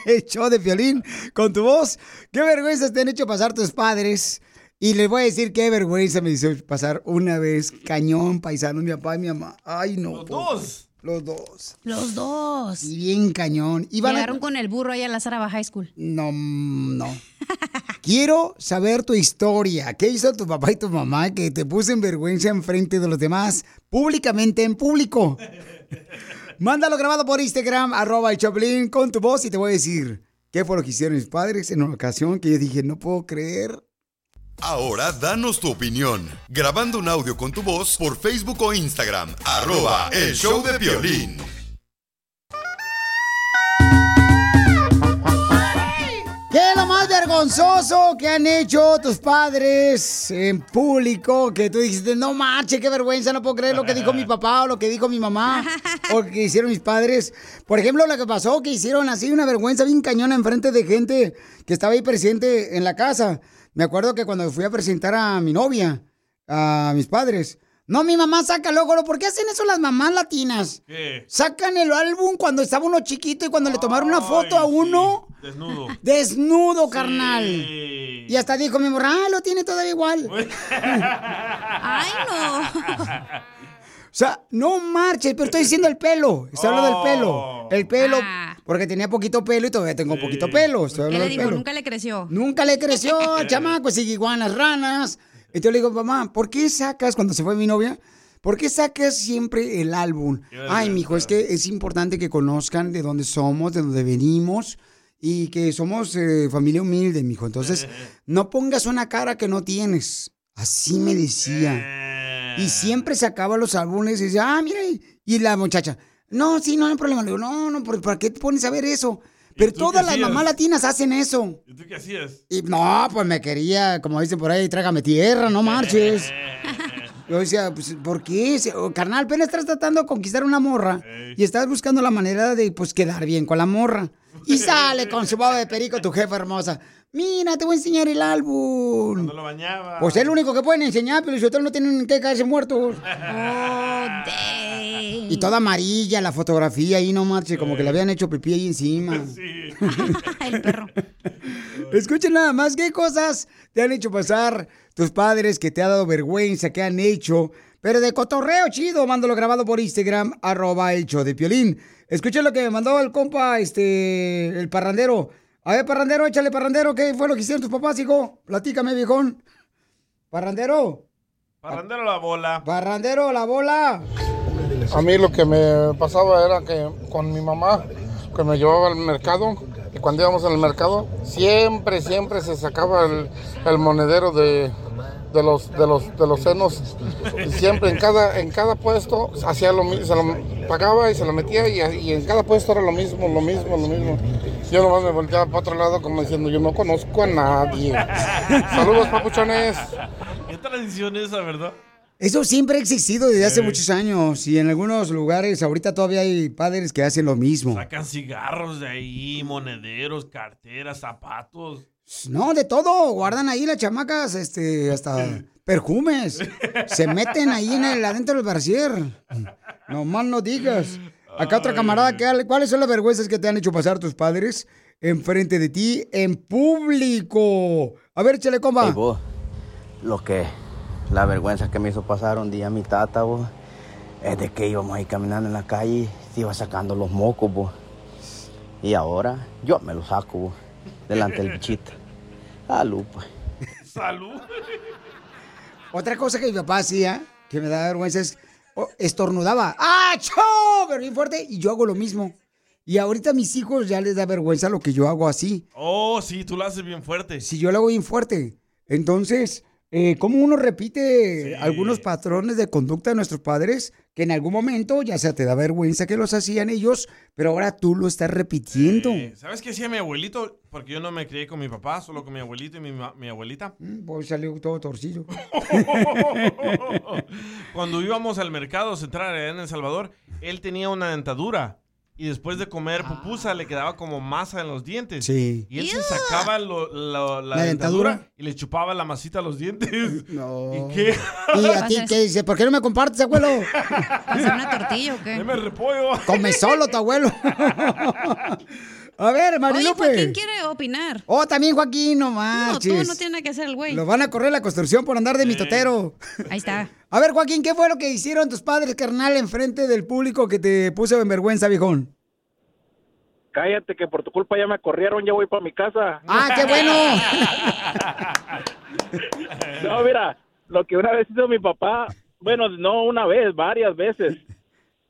Speaker 2: el show de violín con tu voz. ¿Qué vergüenzas te han hecho pasar tus padres? Y les voy a decir qué vergüenza me hizo pasar una vez, cañón, paisano, mi papá y mi mamá. Ay, no.
Speaker 3: Los dos.
Speaker 2: Los dos.
Speaker 6: Los dos.
Speaker 2: Y bien cañón. A-
Speaker 6: Llegaron con el burro ahí a la Saraba High School.
Speaker 2: No, no. Quiero saber tu historia. ¿Qué hizo tu papá y tu mamá que te puso en vergüenza en frente de los demás, públicamente en público? Mándalo grabado por Instagram, arroba el Choplin, con tu voz y te voy a decir qué fue lo que hicieron mis padres en una ocasión que yo dije, no puedo creer.
Speaker 7: Ahora danos tu opinión. Grabando un audio con tu voz por Facebook o Instagram. Arroba el show de violín.
Speaker 2: ¿Qué es lo más vergonzoso que han hecho tus padres en público? Que tú dijiste, no marche, qué vergüenza, no puedo creer lo que dijo mi papá o lo que dijo mi mamá o que hicieron mis padres. Por ejemplo, lo que pasó, que hicieron así una vergüenza bien cañona enfrente de gente que estaba ahí presente en la casa. Me acuerdo que cuando fui a presentar a mi novia, a mis padres, no, mi mamá saca luego, ¿por qué hacen eso las mamás latinas?
Speaker 3: ¿Qué?
Speaker 2: Sacan el álbum cuando estaba uno chiquito y cuando le tomaron una foto a uno.
Speaker 3: Desnudo. *laughs*
Speaker 2: Desnudo, carnal. Y hasta dijo mi morra, ah, lo tiene todavía igual. *laughs*
Speaker 6: Ay, no. *laughs*
Speaker 2: O sea, no marches, pero estoy diciendo el pelo. Estoy hablando del pelo. El pelo, porque tenía poquito pelo y todavía tengo poquito pelo. Estoy
Speaker 6: ¿Qué le
Speaker 2: pelo.
Speaker 6: Nunca le creció.
Speaker 2: Nunca le creció, *laughs* chamaco, sigue iguanas, ranas. Entonces le digo, mamá, ¿por qué sacas cuando se fue mi novia? ¿por qué sacas siempre el álbum? Ay, mijo, es que es importante que conozcan de dónde somos, de dónde venimos y que somos eh, familia humilde, mijo. Entonces, *laughs* no pongas una cara que no tienes. Así me decía. Y siempre sacaba los álbumes y decía, ah, mira, y- la muchacha, no, sí, no hay problema. Le digo, no, no, ¿por- ¿para qué te pones a ver eso? Pero todas las mamás latinas hacen eso.
Speaker 3: ¿Y tú qué hacías?
Speaker 2: Y no, pues me quería, como dicen por ahí, trágame tierra, no marches. *laughs* Yo decía, pues, ¿por qué? Oh, carnal, apenas estás tratando de conquistar una morra y estás buscando la manera de, pues, quedar bien con la morra. Y sale con su baba de perico tu jefa hermosa. Mira, te voy a enseñar el álbum.
Speaker 3: No lo bañaba.
Speaker 2: Pues es el único que pueden enseñar, pero si ustedes no tienen que caerse muertos. *laughs* Y toda amarilla la fotografía ahí, no marche, como que le habían hecho pipí ahí encima. *laughs* *laughs*
Speaker 6: El perro.
Speaker 2: Escuchen nada más, ¿qué cosas te han hecho pasar tus padres que te ha dado vergüenza, que han hecho? Pero de cotorreo chido, mándalo grabado por Instagram, arroba el show de Piolín. Escuchen lo que me mandó el compa, este, el parrandero. A ver, parrandero, échale parrandero, ¿qué fue lo que hicieron tus papás, hijo? Platícame, viejón. Parrandero,
Speaker 3: Parrandero la bola.
Speaker 2: parrandero, la bola.
Speaker 19: A mí lo que me pasaba era que con mi mamá, que me llevaba al mercado, y cuando íbamos al mercado, siempre, siempre se sacaba el, el monedero de, de los, de, los, de los senos. Y siempre en cada, en cada puesto hacía lo mismo, se lo pagaba y se lo metía, y, y en cada puesto era lo mismo, lo mismo, lo mismo. Yo nomás me volteaba para otro lado como diciendo, yo no conozco a nadie. *laughs* Saludos, papuchones.
Speaker 3: ¿Qué tradición esa, verdad?
Speaker 2: Eso siempre ha existido desde hace
Speaker 3: Sí.
Speaker 2: muchos años y en algunos lugares ahorita todavía hay padres que hacen lo mismo.
Speaker 3: Sacan cigarros de ahí, monederos, carteras, zapatos.
Speaker 2: No, de todo. Guardan ahí las chamacas, este, hasta *laughs* perfumes. Se meten ahí en el, adentro del brasier. No más no digas. Acá otra camarada, ¿qué- ¿cuáles son las vergüenzas que te han hecho pasar tus padres enfrente de ti en público? A ver, échale, compa.
Speaker 20: Ey, vos, lo que, la vergüenza que me hizo pasar un día mi tata, vos, es de que íbamos ahí caminando en la calle y se iba sacando los mocos, vos. Y ahora yo me los saco, vos, delante del bichito. Salud, pues. *laughs*
Speaker 3: Salud.
Speaker 2: Otra cosa que mi papá hacía, que me da vergüenza, es estornudaba. ¡Ah, cho! Pero bien fuerte. Y yo hago lo mismo. Y ahorita a mis hijos ya les da vergüenza lo que yo hago así.
Speaker 3: Oh, sí, tú lo haces bien fuerte.
Speaker 2: Si yo lo hago bien fuerte. Entonces, eh, ¿cómo uno repite algunos patrones de conducta de nuestros padres que en algún momento ya sea te da vergüenza que los hacían ellos, pero ahora tú lo estás repitiendo?
Speaker 3: ¿Sabes qué hacía mi abuelito? Porque yo no me crié con mi papá, solo con mi abuelito y mi, abuelita.
Speaker 2: Pues salió todo torcido. *laughs*
Speaker 3: Cuando íbamos al mercado central en El Salvador, él tenía una dentadura. Y después de comer pupusa le quedaba como masa en los dientes.
Speaker 2: Sí.
Speaker 3: Y él se sacaba lo- lo- la,
Speaker 2: ¿La
Speaker 3: dentadura,
Speaker 2: dentadura?
Speaker 3: y le chupaba la masita a los dientes. *laughs*
Speaker 2: No.
Speaker 3: ¿Y qué?
Speaker 2: ¿Y a *laughs* ti qué dice? ¿Por qué no me compartes, abuelo? *laughs*
Speaker 6: ¿Hacer una tortilla o qué?
Speaker 3: Deme repollo.
Speaker 2: Come solo tu abuelo. A ver,
Speaker 6: Oye,
Speaker 2: Marilupe.
Speaker 6: Joaquín quiere opinar.
Speaker 2: Oh, también Joaquín, no
Speaker 6: No,
Speaker 2: manches.
Speaker 6: tú no tienes nada que hacer el güey.
Speaker 2: Lo van a correr la construcción por andar de mitotero.
Speaker 6: Ahí está. *laughs*
Speaker 2: A ver, Joaquín, ¿qué fue lo que hicieron tus padres, carnal, enfrente del público que te puso en vergüenza, viejón?
Speaker 21: Cállate, que por tu culpa ya me corrieron, ya voy para mi casa.
Speaker 2: ¡Ah, qué bueno! *laughs*
Speaker 21: No, mira, lo que una vez hizo mi papá, bueno, no una vez, varias veces.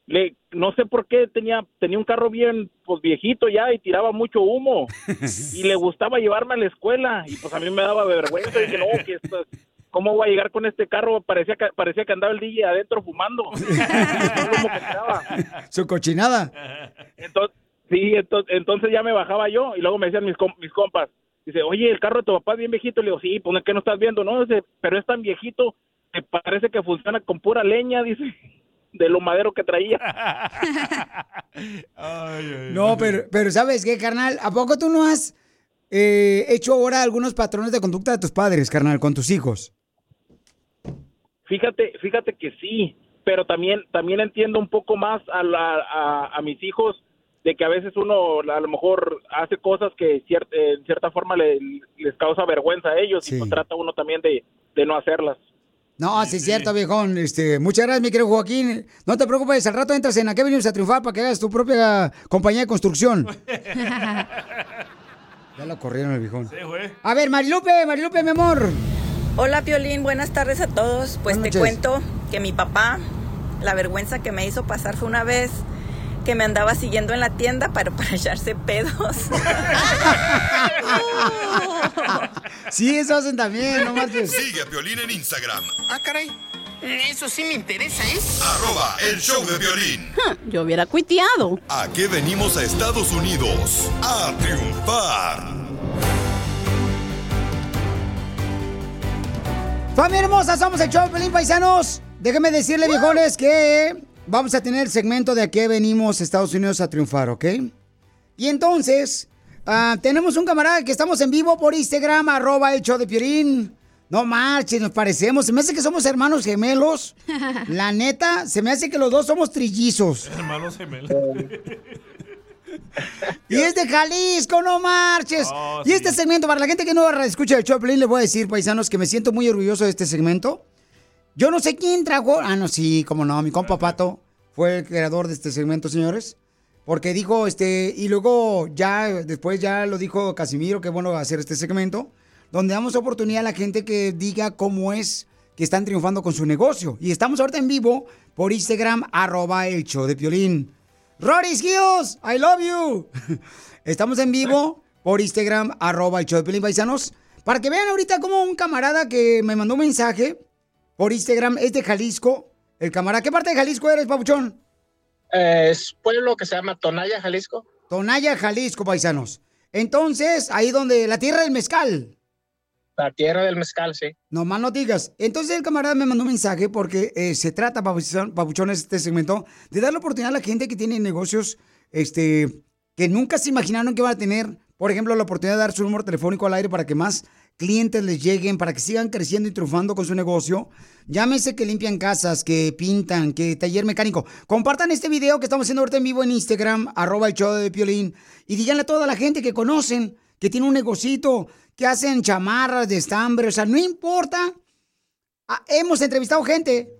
Speaker 21: Le, no sé por qué tenía tenía un carro bien pues viejito ya y tiraba mucho humo *laughs* y le gustaba llevarme a la escuela y pues a mí me daba vergüenza y dije no que esto, cómo voy a llegar con este carro parecía que parecía que andaba el DJ adentro fumando *laughs* *laughs* que.
Speaker 2: Su cochinada.
Speaker 21: Entonces, sí, entonces, entonces ya me bajaba yo y luego me decían mis, mis compas, dice, oye, el carro de tu papá es bien viejito. Le digo, sí, pues ¿qué no estás viendo? No, dice, pero es tan viejito que parece que funciona con pura leña, dice, de lo madero que traía. *laughs*
Speaker 2: No, pero, pero ¿sabes qué, carnal? ¿A poco tú no has eh, hecho ahora algunos patrones de conducta de tus padres, carnal, con tus hijos?
Speaker 21: Fíjate, fíjate que sí, pero también, también entiendo un poco más a, la, a, a mis hijos de que a veces uno a lo mejor hace cosas que cier- en cierta forma le- les causa vergüenza a ellos y pues trata uno también de, de no hacerlas.
Speaker 2: No, sí es cierto, viejón. Este, muchas gracias, mi querido Joaquín. No te preocupes, al rato entras en Aquí venimos a triunfar para que hagas tu propia compañía de construcción. *laughs* ya lo corrieron el viejón. A ver, Marilupe, Marilupe, mi amor.
Speaker 22: Hola Piolín, buenas tardes a todos. Pues te cuento que mi papá la vergüenza que me hizo pasar fue una vez que me andaba siguiendo en la tienda para, para echarse pedos.
Speaker 2: Sí, eso hacen también, no marches.
Speaker 7: Sigue a Piolín en Instagram,
Speaker 14: Ah, caray. Eso sí me interesa, ¿eh?
Speaker 7: arroba el show de violín.
Speaker 23: Yo hubiera cuiteado.
Speaker 7: ¿A qué venimos a Estados Unidos? A triunfar.
Speaker 2: Familia hermosa, somos el show de Pelín Paisanos. Déjenme decirle, viejones, que vamos a tener el segmento de a qué venimos a Estados Unidos a triunfar, ¿ok? Y entonces, ah, tenemos un camarada que estamos en vivo por Instagram, arroba el show de Piolín. No marches, nos parecemos. Se me hace que somos hermanos gemelos. *laughs* La neta, se me hace que los dos somos trillizos.
Speaker 3: Hermanos gemelos. *laughs*
Speaker 2: Y es de Jalisco, no marches.
Speaker 3: Oh,
Speaker 2: y este segmento, para la gente que no escucha el Choplin, les voy a decir, paisanos, que me siento muy orgulloso de este segmento. Yo no sé quién trajo. Ah, no, sí, como no, mi compa Pato fue el creador de este segmento, señores. Porque dijo, este, y luego ya, después ya lo dijo Casimiro, que bueno hacer este segmento, donde damos oportunidad a la gente que diga cómo es que están triunfando con su negocio. Y estamos ahorita en vivo por Instagram, arroba el show de Piolín. Rory Skills, I love you. *laughs* Estamos en vivo por Instagram, arroba el show de Piolín Paisanos, para que vean ahorita como un camarada que me mandó un mensaje por Instagram, es de Jalisco. El camarada, ¿qué parte de Jalisco eres, Pabuchón?
Speaker 24: Eh, es pueblo que se llama Tonaya, Jalisco.
Speaker 2: Tonaya, Jalisco, paisanos. Entonces, ahí donde la tierra del mezcal.
Speaker 24: La tierra del mezcal, sí.
Speaker 2: No más no digas. Entonces el camarada me mandó un mensaje porque eh, se trata, papuchón- papuchones, este segmento, de dar la oportunidad a la gente que tiene negocios este, que nunca se imaginaron que iban a tener. Por ejemplo, la oportunidad de dar su número telefónico al aire para que más clientes les lleguen, para que sigan creciendo y triunfando con su negocio. Llámese que limpian casas, que pintan, que taller mecánico. Compartan este video que estamos haciendo ahorita en vivo en Instagram, arroba el show de Piolín, y díganle a toda la gente que conocen, que tiene un negocito, que hacen chamarras de estambre, o sea, no importa. Ah, hemos entrevistado gente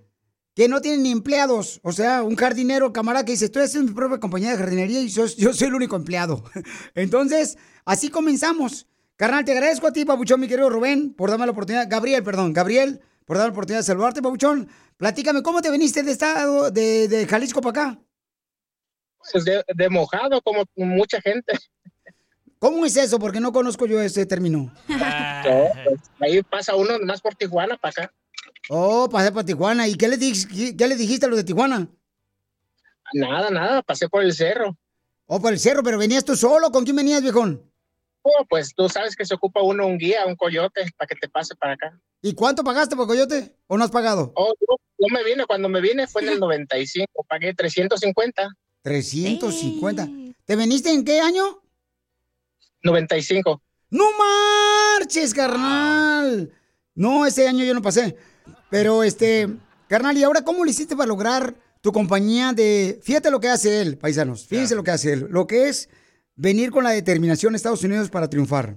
Speaker 2: que no tienen ni empleados, o sea, un jardinero, camarada que dice, estoy haciendo mi propia compañía de jardinería y yo, yo soy el único empleado. *laughs* Entonces, así comenzamos. Carnal, te agradezco a ti, Pabuchón, mi querido Rubén, por darme la oportunidad, Gabriel, perdón, Gabriel, por darme la oportunidad de saludarte, Pabuchón. Platícame, ¿cómo te viniste de estado de, de Jalisco para acá?
Speaker 24: Pues de, de mojado, como mucha gente.
Speaker 2: ¿Cómo es eso? Porque no conozco yo ese término. *laughs*
Speaker 24: No, pues, ahí pasa uno más por Tijuana para acá.
Speaker 2: Oh, pasé por Tijuana. ¿Y qué le, qué le dijiste a los de Tijuana?
Speaker 24: Nada, nada, pasé por el cerro.
Speaker 2: Oh, por el cerro, pero venías tú solo. ¿Con quién venías, viejón?
Speaker 24: Pues tú sabes que se ocupa uno un guía, un coyote, para que te pase para acá.
Speaker 2: ¿Y cuánto pagaste por coyote? ¿O no has pagado?
Speaker 24: Oh, yo, yo me vine, cuando me vine fue en el 95, pagué 350.
Speaker 2: 350. ¿Te viniste en qué año?
Speaker 24: 95.
Speaker 2: ¡No marches, carnal! No, ese año yo no pasé. Pero, este, carnal, ¿y ahora cómo lo hiciste para lograr tu compañía de... Fíjate lo que hace él, paisanos. Fíjense lo que hace él. Lo que es venir con la determinación a Estados Unidos para triunfar.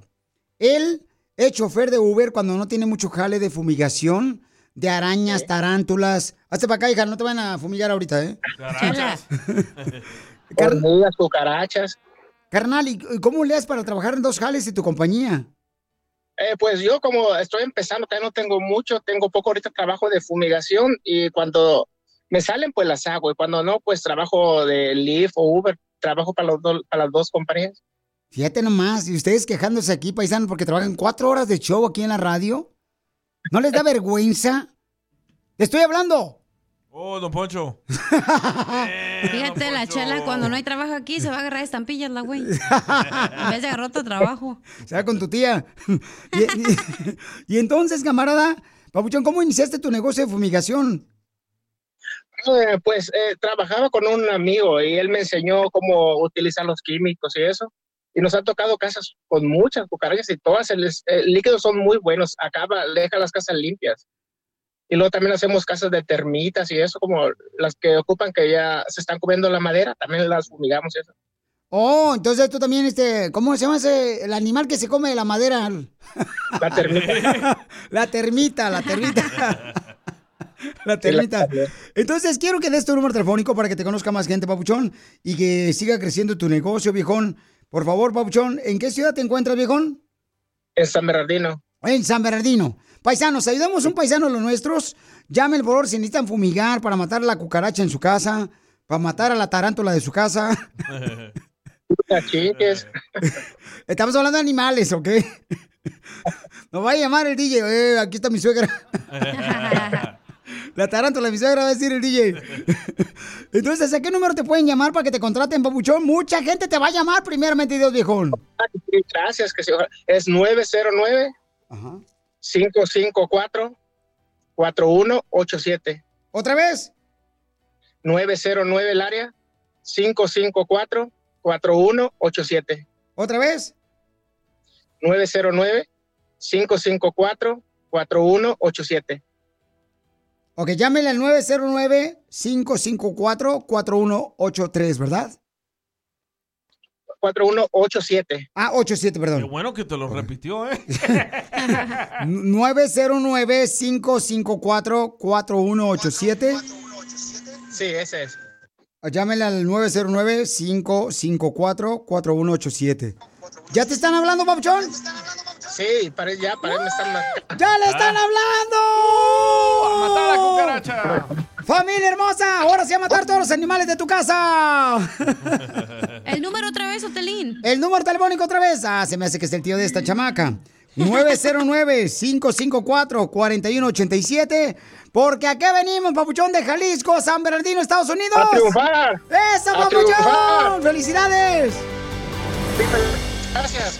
Speaker 2: Él es chofer de Uber cuando no tiene mucho jale de fumigación, de arañas, tarántulas. Hazte para acá, hija, no te van a fumigar ahorita, ¿eh?
Speaker 24: Hormigas, *laughs* cucarachas.
Speaker 2: Carnal, ¿y y cómo le das para trabajar en dos jales de tu compañía?
Speaker 24: Eh, pues yo como estoy empezando, todavía no tengo mucho, tengo poco ahorita trabajo de fumigación y cuando me salen pues las hago y cuando no pues trabajo de Lyft o Uber, trabajo para, los dos- para las dos compañías.
Speaker 2: Fíjate nomás, y ustedes quejándose aquí, paisanos, porque trabajan cuatro horas de show aquí en la radio. ¿No les da *laughs* vergüenza? ¡Te estoy hablando!
Speaker 3: Oh, don Poncho. *laughs*
Speaker 6: Fíjate, la chela cuando no hay trabajo aquí se va a agarrar estampillas la güey. *laughs* En vez de agarrar otro trabajo.
Speaker 2: Se va con tu tía. Y, y- y entonces, camarada, Papuchón, ¿cómo iniciaste tu negocio de fumigación?
Speaker 24: Eh, pues eh, trabajaba con un amigo y él me enseñó cómo utilizar los químicos y eso. Y nos ha tocado casas con muchas cucarachas y todas, el, el líquidos son muy buenos, acaba, deja las casas limpias. Y luego también hacemos casas de termitas y eso, como las que ocupan que ya se están comiendo la madera, también las fumigamos y eso.
Speaker 2: Oh, entonces tú también, este, ¿cómo se llama ese, el animal que se come la madera?
Speaker 24: La termita. *laughs*
Speaker 2: la termita, la termita. *laughs* *laughs* La termita. Entonces, quiero que des tu número telefónico para que te conozca más gente, Papuchón, y que siga creciendo tu negocio, viejón. Por favor, Papuchón, ¿en qué ciudad te encuentras, viejón?
Speaker 24: En San Bernardino.
Speaker 2: En San Bernardino. Paisanos, ayudemos a un paisano de los nuestros. Llamen por favor si necesitan fumigar para matar a la cucaracha en su casa, para matar a la tarántula de su casa. *laughs* *laughs* Estamos hablando de animales, ¿ok? Nos va a llamar el DJ. Eh, aquí está mi suegra. La tarántula mi suegra va a decir el DJ. *laughs* Entonces, ¿a qué número te pueden llamar para que te contraten, papuchón? Mucha gente te va a llamar, primeramente, Dios viejón.
Speaker 24: Gracias, que sí. Es 909 554 4187.
Speaker 2: ¿Otra vez?
Speaker 24: 909 el área 554 4187.
Speaker 2: ¿Otra vez?
Speaker 24: 909 554 4187.
Speaker 2: Ok, llámele al 909-554-4183, ¿verdad?
Speaker 24: 4187.
Speaker 2: Ah, 87,
Speaker 3: Qué
Speaker 2: perdón.
Speaker 3: bueno que te lo repitió, ¿eh? *laughs*
Speaker 2: 909-554-4187.
Speaker 24: Sí, ese es.
Speaker 2: Llámele al 909-554-4187. ¿Ya te están hablando, papuchón?
Speaker 24: Sí, para, ya, para me están
Speaker 2: ¡Ya le están hablando!
Speaker 3: ¡A matar a la cucaracha!
Speaker 2: ¡Familia hermosa! Ahora sí a matar todos los animales de tu casa.
Speaker 6: El número otra vez, Otelín.
Speaker 2: El número telefónico otra vez. Ah, se me hace que es el tío de esta chamaca. 909-554-4187. Porque aquí venimos, papuchón de Jalisco, San Bernardino, Estados Unidos.
Speaker 24: ¡A triunfar!
Speaker 2: ¡Eso,
Speaker 24: ¡A
Speaker 2: papuchón!
Speaker 24: triunfar!
Speaker 2: ¡Felicidades!
Speaker 24: Gracias.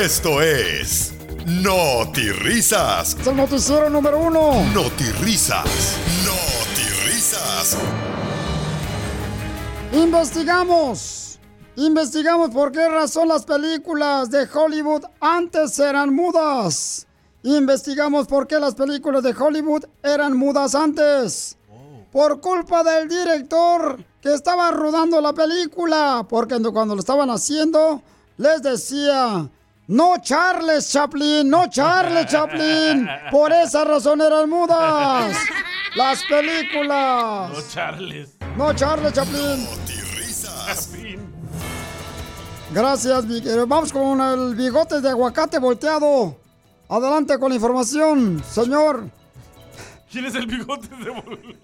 Speaker 7: Esto es Risas.
Speaker 2: Es el noticiero número uno.
Speaker 7: Risas. Risas.
Speaker 2: Investigamos. Investigamos por qué razón las películas de Hollywood antes eran mudas. Investigamos por qué las películas de Hollywood eran mudas antes. Por culpa del director que estaba rodando la película. Porque cuando lo estaban haciendo, les decía, no Charles Chaplin, no Charles *laughs* Chaplin. Por esa razón eran mudas. Las películas.
Speaker 3: No, Charles.
Speaker 2: No Charles Chaplin. Gracias. Vamos con el bigote de aguacate volteado. Adelante con la información, señor.
Speaker 3: ¿Quién es el bigote de vol-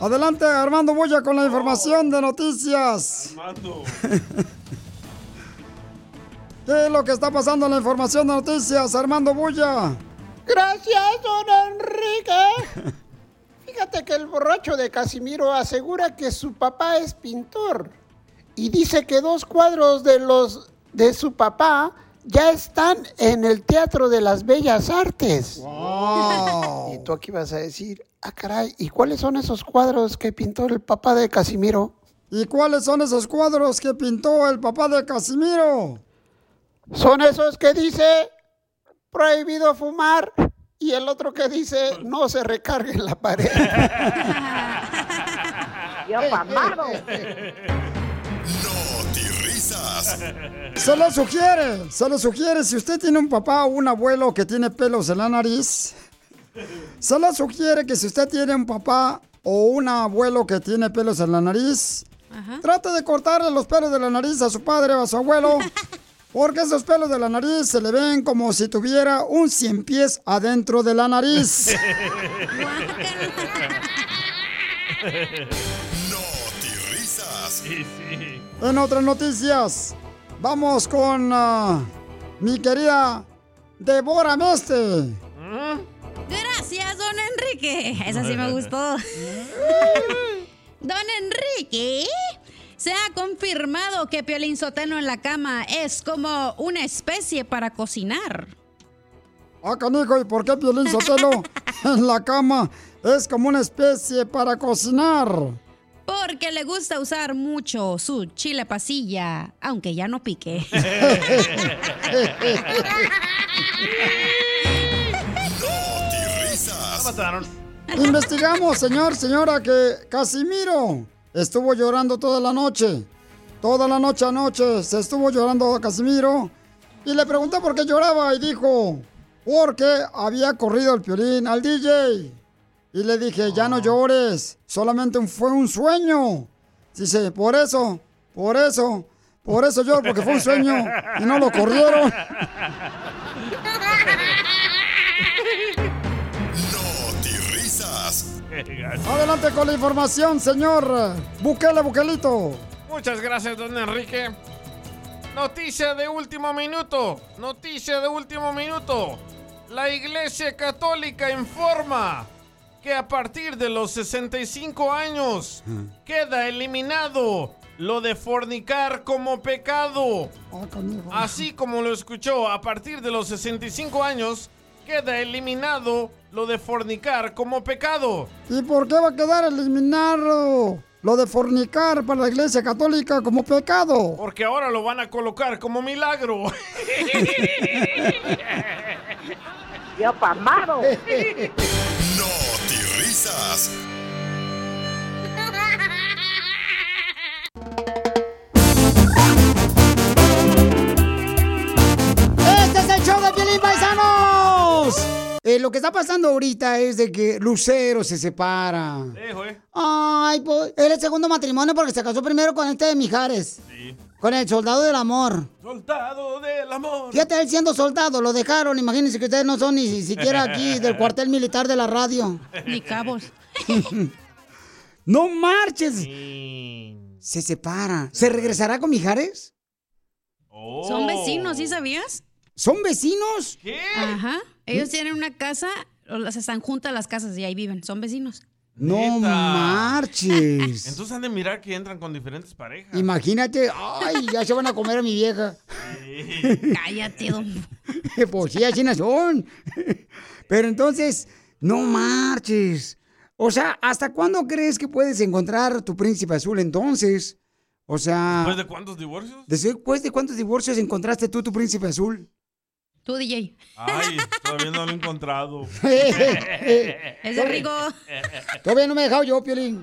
Speaker 2: Adelante, Armando Boya con la información de noticias.
Speaker 3: Armando. *laughs*
Speaker 2: ¿Qué es lo que está pasando en la información de noticias, Armando Boya?
Speaker 25: Gracias, don Enrique. *laughs* Fíjate que el borracho de Casimiro asegura que su papá es pintor y dice que dos cuadros de los de su papá ya están en el Teatro de las Bellas Artes. Y tú aquí vas a decir, ah caray, ¿y cuáles son esos cuadros que pintó el papá de Casimiro?
Speaker 2: ¿Y cuáles son esos cuadros que pintó el papá de Casimiro?
Speaker 25: Son esos que dice prohibido fumar y el otro que dice no se recargue en la pared. *laughs*
Speaker 2: Yo
Speaker 7: Risas.
Speaker 2: Se lo sugiere, se lo sugiere. Si usted tiene un papá o un abuelo que tiene pelos en la nariz, se lo sugiere que si usted tiene un papá o un abuelo que tiene pelos en la nariz, trate de cortarle los pelos de la nariz a su padre o a su abuelo. *laughs* Porque esos pelos de la nariz se le ven como si tuviera un cien pies adentro de la nariz. *laughs*
Speaker 3: Sí, sí.
Speaker 2: En otras noticias, vamos con ah, mi querida Débora Meste.
Speaker 6: Don Enrique. Esa sí me gustó. *laughs* don Enrique, se ha confirmado que Piolín Sotelo en la cama es como una especie para cocinar.
Speaker 2: Ah, canijo, ¿y por qué Piolín Sotelo *laughs* en la cama es como una especie para cocinar?
Speaker 6: Porque le gusta usar mucho su chile pasilla, aunque ya no pique. *laughs*
Speaker 3: mataron.
Speaker 2: Investigamos, señor, señora, que Casimiro estuvo llorando toda la noche. Toda la noche anoche se estuvo llorando a Casimiro. Y le pregunté por qué lloraba y dijo, porque había corrido el piolín al DJ. Y le dije, ya no llores, solamente fue un sueño. Dice, por eso, por eso, por eso lloro, porque fue un sueño y no lo corrieron. *laughs* Adelante con la información, señor. Bukele, Bukelito.
Speaker 3: Muchas gracias, don Enrique. Noticia de último minuto. Noticia de último minuto. La Iglesia Católica informa que a partir de los 65 años queda eliminado lo de fornicar como pecado. Así como lo escuchó, a partir de los 65 años queda eliminado lo de fornicar como pecado.
Speaker 2: ¿Y por qué va a quedar eliminado lo de fornicar para la iglesia católica como pecado?
Speaker 3: Porque ahora lo van a colocar como milagro. *laughs*
Speaker 26: ¡Yo pamado! *laughs*
Speaker 7: No risas.
Speaker 2: Eh, lo que está pasando ahorita es de que Lucero se separa. Ay, pues, era el segundo matrimonio porque se casó primero con este de Mijares. Con el soldado del amor.
Speaker 3: Soldado del amor.
Speaker 2: Fíjate, él siendo soldado, lo dejaron. Imagínense que ustedes no son ni siquiera aquí *laughs* del cuartel militar de la radio.
Speaker 6: Ni cabos. *laughs*
Speaker 2: ¡No marches! Se separa. ¿Se regresará con Mijares?
Speaker 6: Son vecinos, ¿sí sabías?
Speaker 2: ¿Son vecinos?
Speaker 3: ¿Qué?
Speaker 6: Ajá. Ellos tienen una casa, o las están juntas las casas y ahí viven. Son vecinos.
Speaker 2: No marches. *laughs*
Speaker 3: Entonces han de mirar que entran con diferentes parejas.
Speaker 2: Imagínate, ay, ya se van a comer a mi vieja. *laughs*
Speaker 6: Cállate, don.
Speaker 2: pues sí, así son. Pero entonces, no marches. O sea, ¿hasta cuándo crees que puedes encontrar tu príncipe azul entonces? O sea,
Speaker 3: ¿Después de cuántos divorcios?
Speaker 2: ¿después de cuántos divorcios encontraste tú tu príncipe azul?
Speaker 6: Tú, DJ.
Speaker 3: Ay, todavía no lo he encontrado. *laughs* *laughs*
Speaker 6: Es de rico.
Speaker 2: Todavía no me he dejado yo, Piolín.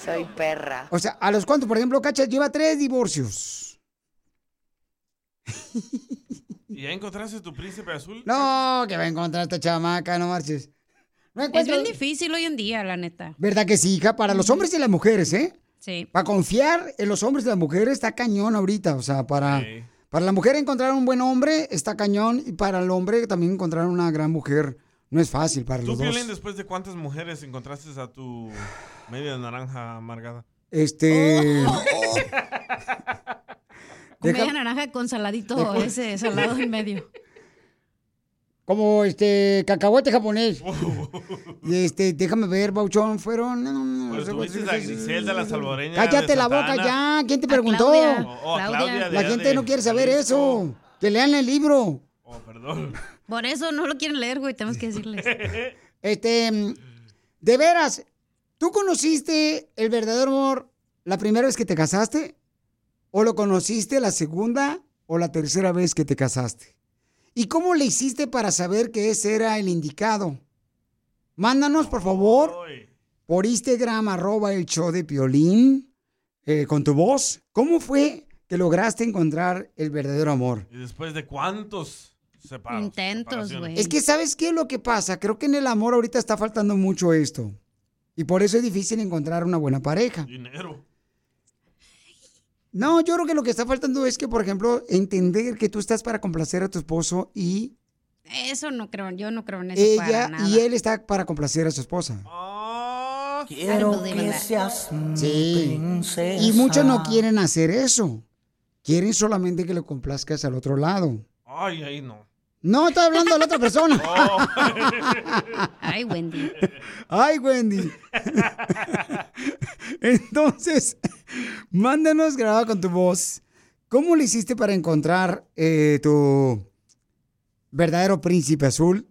Speaker 26: Soy perra.
Speaker 2: O sea, ¿a los cuántos? Por ejemplo, Cacha lleva tres divorcios.
Speaker 3: ¿Y ya encontraste tu príncipe azul?
Speaker 2: No, que va a encontrar esta chamaca, no marches. No
Speaker 6: Es bien difícil hoy en día, la neta.
Speaker 2: ¿Verdad que sí, hija? Para los hombres y las mujeres, ¿eh?
Speaker 6: Sí.
Speaker 2: Para confiar en los hombres y las mujeres está cañón ahorita. O sea, para, para la mujer encontrar un buen hombre está cañón. Y para el hombre también encontrar una gran mujer no es fácil para
Speaker 3: ¿Tú,
Speaker 2: los dos.
Speaker 3: Piolín, después de cuántas mujeres encontraste a tu media naranja amargada?
Speaker 2: Este. *laughs* Deja-
Speaker 6: media naranja con saladito, ese salado en medio.
Speaker 2: Como este cacahuete japonés. *laughs* Y este, déjame ver, Bauchón, fueron. no, no, no,
Speaker 3: Pues
Speaker 2: no sé
Speaker 3: tuviste a Griselda, la salvadoreña.
Speaker 2: Cállate
Speaker 3: de
Speaker 2: la boca ya. ¿Quién te preguntó?
Speaker 6: Claudia.
Speaker 3: O- o a Claudia de
Speaker 2: La gente no quiere saber eso. Que lean el libro.
Speaker 3: Oh, perdón.
Speaker 6: Por eso no lo quieren leer, güey. Tenemos que decirles. *laughs*
Speaker 2: Este, de veras, ¿tú conociste el verdadero amor la primera vez que te casaste? ¿O lo conociste la segunda o la tercera vez que te casaste? ¿Y cómo le hiciste para saber que ese era el indicado? Mándanos, por favor, por Instagram, arroba el show de Piolín, eh, con tu voz. ¿Cómo fue que lograste encontrar el verdadero amor?
Speaker 3: ¿Y después de cuántos separados?
Speaker 6: Intentos, güey.
Speaker 2: Es que, ¿sabes qué es lo que pasa? Creo que en el amor ahorita está faltando mucho esto. Y por eso es difícil encontrar una buena pareja.
Speaker 3: Dinero.
Speaker 2: No, yo creo que lo que está faltando es que, por ejemplo, entender que tú estás para complacer a tu esposo y
Speaker 6: Eso no creo, yo no creo en eso para
Speaker 2: ella
Speaker 6: nada.
Speaker 2: y él está para complacer a su esposa.
Speaker 3: Ah,
Speaker 16: Quiero que seas mi
Speaker 2: Sí.
Speaker 16: princesa.
Speaker 2: Y muchos no quieren hacer eso. Quieren solamente que lo complazcas al otro lado.
Speaker 3: Ay, ahí no.
Speaker 2: No, estoy hablando de la otra persona. *laughs*
Speaker 6: Ay, Wendy.
Speaker 2: Ay, Wendy. Entonces, mándanos grabado con tu voz. ¿Cómo le hiciste para encontrar eh, tu verdadero príncipe azul?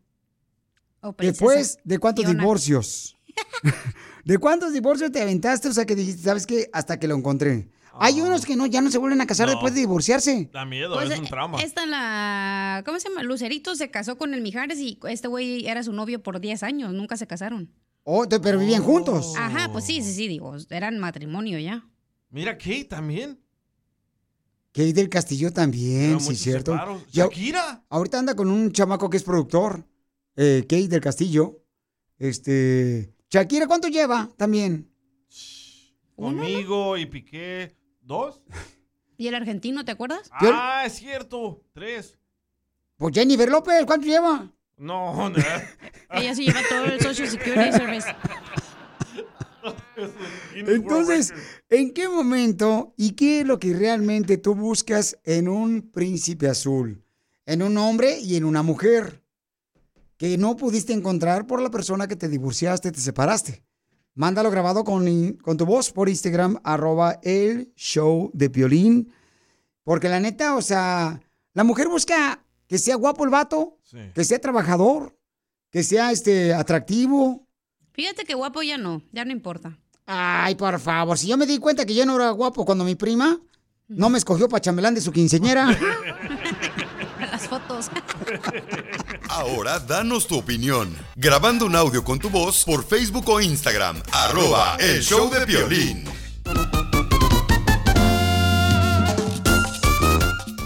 Speaker 2: Después de cuántos
Speaker 6: Fiona.
Speaker 2: divorcios. *laughs* ¿De cuántos divorcios te aventaste? O sea, que dijiste, ¿sabes qué? Hasta que lo encontré. Hay unos que no, ya no se vuelven a casar
Speaker 3: No.
Speaker 2: después de divorciarse.
Speaker 3: Da miedo,
Speaker 6: Pues,
Speaker 3: es un trauma.
Speaker 6: Esta la. ¿Cómo se llama? Lucerito se casó con el Mijares y este güey era su novio por 10 años. Nunca se casaron.
Speaker 2: Oh, te- pero vivían juntos.
Speaker 6: Ajá, pues sí, sí, sí, digo. Eran matrimonio ya.
Speaker 3: Mira, Kate también.
Speaker 2: Kate del Castillo también, sí, cierto.
Speaker 3: separos. Shakira.
Speaker 2: Ahorita anda con un chamaco que es productor, eh, Kate del Castillo. Este. Shakira, ¿cuánto lleva también?
Speaker 3: Conmigo y Piqué. ¿Dos?
Speaker 6: ¿Y el argentino, te acuerdas?
Speaker 3: Ah, es cierto. Tres.
Speaker 2: Pues Jennifer López, ¿cuánto lleva?
Speaker 3: No, no. *laughs*
Speaker 6: Ella sí lleva todo el Social Security Service.
Speaker 2: Entonces, ¿en qué momento y qué es lo que realmente tú buscas en un príncipe azul? En un hombre y en una mujer que no pudiste encontrar por la persona que te divorciaste, te separaste. Mándalo grabado con, con tu voz por Instagram, arroba el show de violín. Porque la neta, o sea, la mujer busca que sea guapo el vato, que sea trabajador, que sea este atractivo.
Speaker 6: Fíjate que guapo ya no, ya no importa.
Speaker 2: Ay, por favor, si yo me di cuenta que yo no era guapo cuando mi prima no me escogió para chambelán de su quinceñera. *laughs*
Speaker 6: Fotos. *laughs*
Speaker 7: Ahora danos tu opinión. Grabando un audio con tu voz por Facebook o Instagram. Arroba el show de violín.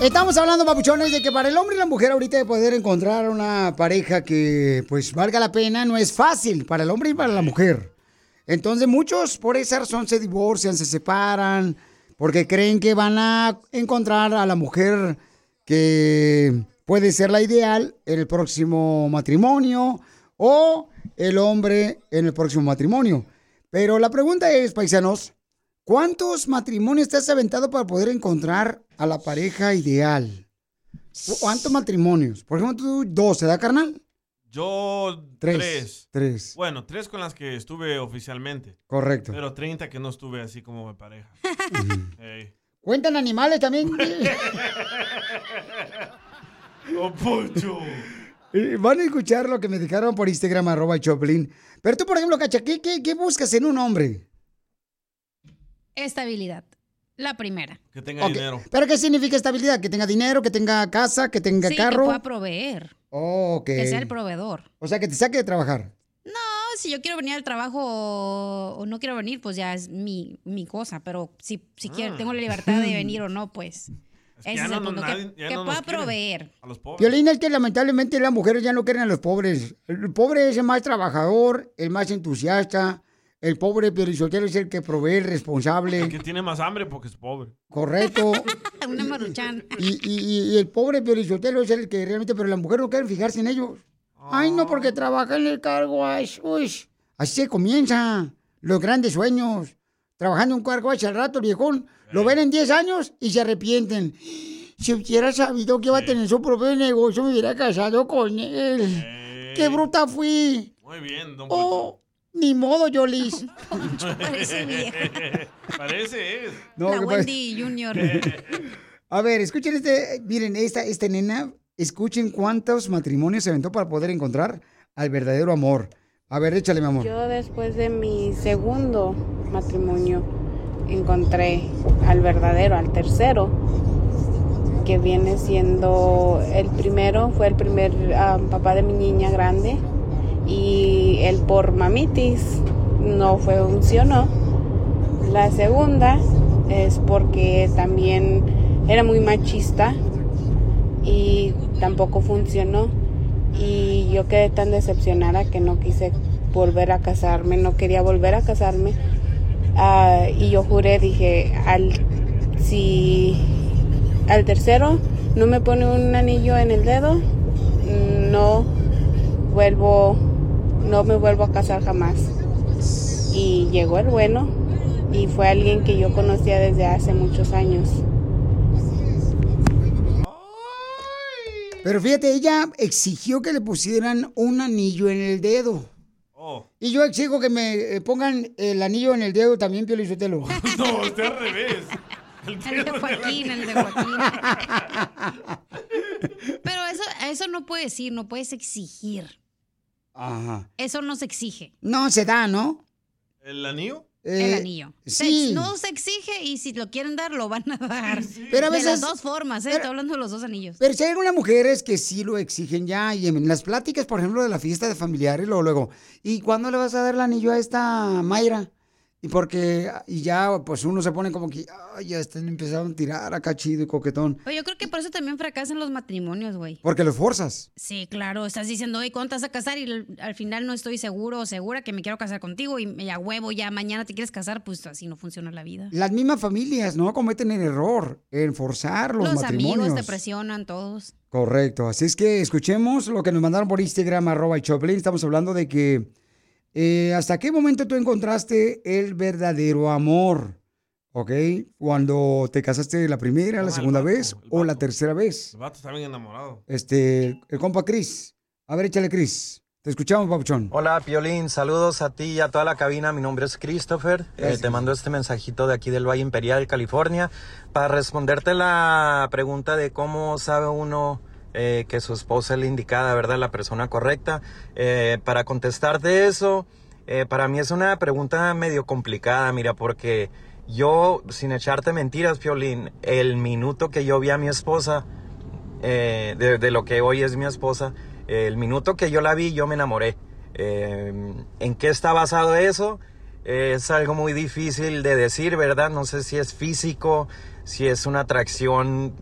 Speaker 2: Estamos hablando, papuchones, de que para el hombre y la mujer ahorita de poder encontrar una pareja que pues valga la pena no es fácil para el hombre y para la mujer. Entonces muchos por esa razón se divorcian, se separan, porque creen que van a encontrar a la mujer que puede ser la ideal en el próximo matrimonio o el hombre en el próximo matrimonio. Pero la pregunta es, paisanos, ¿cuántos matrimonios te has aventado para poder encontrar a la pareja ideal? ¿Cu- ¿Cuántos matrimonios? Por ejemplo, tú dos, ¿se da carnal?
Speaker 3: Yo
Speaker 2: Tres.
Speaker 3: tres.
Speaker 2: Tres.
Speaker 3: Bueno, tres con las que estuve oficialmente.
Speaker 2: Correcto.
Speaker 3: Pero 30 que no estuve así como de pareja. *laughs*
Speaker 2: ¿Cuentan animales también? *laughs*
Speaker 3: ¡Oh, Poncho!
Speaker 2: Van a escuchar lo que me dejaron por Instagram, arroba Choplin. Pero tú, por ejemplo, Cacha, ¿qué, qué, qué buscas en un hombre?
Speaker 6: Estabilidad. La primera.
Speaker 3: Que tenga dinero.
Speaker 2: ¿Pero qué significa estabilidad? ¿Que tenga dinero, que tenga casa, que tenga
Speaker 6: Sí,
Speaker 2: carro?
Speaker 6: que pueda proveer.
Speaker 2: Oh, ok.
Speaker 6: Que sea el proveedor.
Speaker 2: O sea, que te saque de trabajar.
Speaker 6: No, si yo quiero venir al trabajo o, o no quiero venir, pues ya es mi, mi cosa. Pero si, si quiero, tengo la libertad de venir *laughs* o no, pues. Ese
Speaker 3: ya
Speaker 6: es
Speaker 3: no
Speaker 6: el
Speaker 3: nos-
Speaker 6: punto.
Speaker 3: nadie-
Speaker 6: que
Speaker 3: ya
Speaker 6: que
Speaker 3: no nos
Speaker 6: pueda proveer.
Speaker 3: A los pobres.
Speaker 2: Violín es que lamentablemente las mujeres ya no quieren a los pobres. El pobre es el más trabajador, el más entusiasta. El pobre Piolichotelo es el que provee, el responsable.
Speaker 3: El que tiene más hambre porque es pobre.
Speaker 2: Correcto. *laughs*
Speaker 6: Una maruchan.
Speaker 2: Y, y- y el pobre Piolichotelo es el que realmente, pero las mujeres no quieren fijarse en ellos. Ay, no, porque trabaja en el cargo wash. Uy, así se comienza. Los grandes sueños. Trabajando en un cargo wash al rato, el viejón. Lo ven en 10 años y se arrepienten. Si hubiera sabido que iba a tener su propio negocio, me hubiera casado con él. ¡Qué bruta fui!
Speaker 3: Muy bien, don
Speaker 2: Oh, ni modo, Yolis. *laughs*
Speaker 6: Parece vieja.
Speaker 3: Parece, es.
Speaker 2: No,
Speaker 6: la. Wendy Junior. *laughs*
Speaker 2: A ver, escuchen este, miren, esta, esta nena, escuchen cuántos matrimonios se aventó para poder encontrar al verdadero amor. A ver, échale, mi amor.
Speaker 27: Yo después de mi segundo matrimonio encontré al verdadero, al tercero, que viene siendo el primero, fue el primer papá de mi niña grande y el por mamitis no funcionó. La segunda es porque también era muy machista y tampoco funcionó y yo quedé tan decepcionada que no quise volver a casarme, no quería volver a casarme Ah, y yo juré, dije, al si al tercero no me pone un anillo en el dedo, no vuelvo, no me vuelvo a casar jamás. y llegó el bueno y fue alguien que yo conocía desde hace muchos años.
Speaker 2: Pero fíjate, ella exigió que le pusieran un anillo en el dedo.
Speaker 3: Oh.
Speaker 2: Y yo exijo que me eh, pongan el anillo en el dedo también, Pio Lizotelo. *laughs*
Speaker 3: No, está al revés. El
Speaker 6: de
Speaker 3: de
Speaker 6: Joaquín,
Speaker 3: la-
Speaker 6: el de Joaquín. *laughs* Pero eso, eso no puedes decir, no puedes exigir.
Speaker 2: Ajá.
Speaker 6: Eso no se exige.
Speaker 2: No, se da, ¿no?
Speaker 3: ¿El anillo?
Speaker 6: El
Speaker 2: Eh,
Speaker 6: anillo.
Speaker 2: Sí.
Speaker 6: no se exige y si lo quieren dar, lo van a dar.
Speaker 2: Pero a
Speaker 6: De
Speaker 2: veces-
Speaker 6: las dos formas, ¿eh? Estoy hablando de los dos anillos.
Speaker 2: Pero si hay algunas mujeres que sí lo exigen ya, y en las pláticas, por ejemplo, de la fiesta de familiares, luego, luego, ¿y cuándo le vas a dar el anillo a esta Mayra? Y porque, y ya, pues uno se pone como que, ay, ya están empezando a tirar acá chido y coquetón.
Speaker 6: Pero yo creo que por eso también fracasan los matrimonios, güey.
Speaker 2: Porque lo forzas.
Speaker 6: Sí, claro, estás diciendo, oye, ¿cuándo te vas a casar? Y al- al final no estoy seguro o segura que me quiero casar contigo y ya huevo, ya mañana te quieres casar, pues así no funciona la vida.
Speaker 2: Las mismas familias, ¿no? Cometen el error en forzar los,
Speaker 6: Los
Speaker 2: matrimonios.
Speaker 6: amigos te presionan todos.
Speaker 2: Correcto. Así es que escuchemos lo que nos mandaron por Instagram, arroba el Choplin. Estamos hablando de que eh, hasta qué momento tú encontraste el verdadero amor. ¿Ok? Cuando te casaste la primera, la segunda vez o la tercera vez.
Speaker 3: El vato está bien enamorado.
Speaker 2: Este, el compa Cris. A ver, échale, Cris. Te escuchamos, Papuchón.
Speaker 28: Hola, Piolín. Saludos a ti y a toda la cabina. Mi nombre es Christopher. Eh, te mando este mensajito de aquí del Valle Imperial, California, para responderte la pregunta de cómo sabe uno eh, que su esposa es la indicada, ¿verdad? La persona correcta. Eh, para contestarte eso, eh, para mí es una pregunta medio complicada, mira, porque yo, sin echarte mentiras, Piolín, el minuto que yo vi a mi esposa, de, de lo que hoy es mi esposa, el minuto que yo la vi, yo me enamoré. ¿En qué está basado eso? Es algo muy difícil de decir, ¿verdad? No sé si es físico, si es una atracción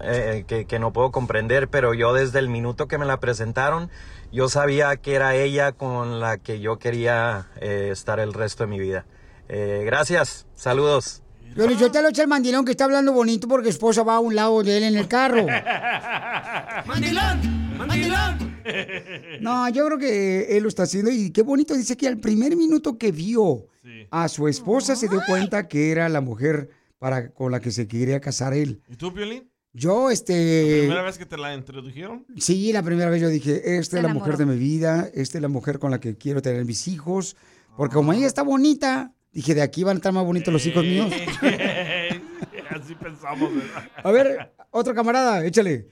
Speaker 28: eh, que, que no puedo comprender, pero yo desde el minuto que me la presentaron, yo sabía que era ella con la que yo quería eh, estar el resto de mi vida. Eh, gracias, saludos.
Speaker 2: Pero yo te lo eché el mandilón que está hablando bonito porque su esposa va a un lado de él en el carro. *laughs*
Speaker 16: ¡Mandilón! ¡Mandilón! *laughs*
Speaker 2: No, yo creo que él lo está haciendo y qué bonito dice que al primer minuto que vio a su esposa se dio cuenta que era la mujer para con la que se quería casar él.
Speaker 3: ¿Y tú, Piolín?
Speaker 2: Yo, este...
Speaker 3: ¿Primera vez que te la introdujeron?
Speaker 2: Sí, la primera vez yo dije, esta es la mujer de mi vida, esta es la mujer con la que quiero tener mis hijos, porque como ella está bonita, dije, de aquí van a estar más bonitos los hijos míos. *laughs* *laughs*
Speaker 3: Así pensamos, ¿verdad?
Speaker 2: A ver, otro camarada, échale.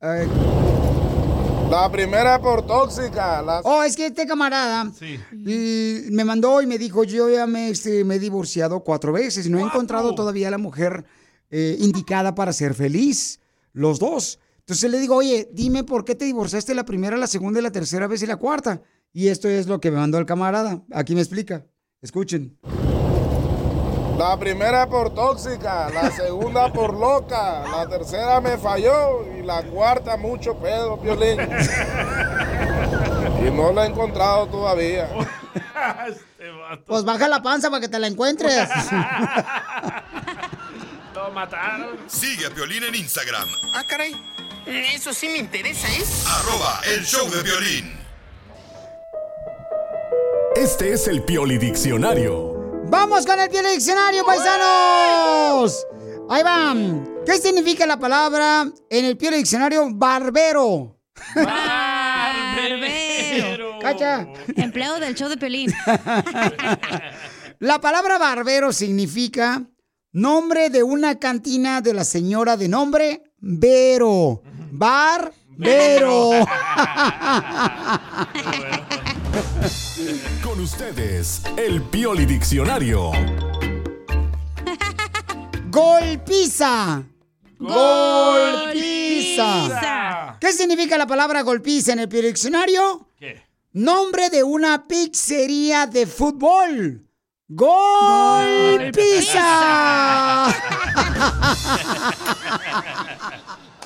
Speaker 2: Eh,
Speaker 19: La primera por tóxica. La...
Speaker 2: Oh, es que este camarada y me mandó y me dijo, yo ya me, este, me he divorciado cuatro veces y no he encontrado todavía la mujer eh, indicada para ser feliz, los dos. Entonces le digo, oye, dime por qué te divorciaste la primera, la segunda, y la tercera vez y la cuarta. Y esto es lo que me mandó el camarada. Aquí me explica. Escuchen.
Speaker 19: La primera por tóxica, la segunda por loca, la tercera me falló y la cuarta mucho pedo, violín. Y no la he encontrado todavía. *laughs*
Speaker 2: Pues baja la panza para que te la encuentres. *laughs*
Speaker 3: Lo mataron.
Speaker 7: Sigue a Piolín en Instagram,
Speaker 14: Ah, caray. Eso sí me interesa, ¿eh?
Speaker 7: arroba el show de violín.
Speaker 29: Este es el Pioli Diccionario.
Speaker 2: ¡Vamos con el Piel Diccionario, paisanos! Ahí van. ¿Qué significa la palabra en el Piel Diccionario barbero?
Speaker 6: Barbero. *laughs*
Speaker 2: Cacha.
Speaker 6: Empleado del show de Pelín. *laughs*
Speaker 2: La palabra barbero significa nombre de una cantina de la señora de nombre Vero. Barbero. *laughs* *laughs*
Speaker 29: Con ustedes, el Pioli Diccionario.
Speaker 2: Golpiza. Golpiza. ¿Qué significa la palabra golpiza en el Piel Diccionario?
Speaker 3: ¿Qué?
Speaker 2: Nombre de una pizzería de fútbol. ¡Golpiza!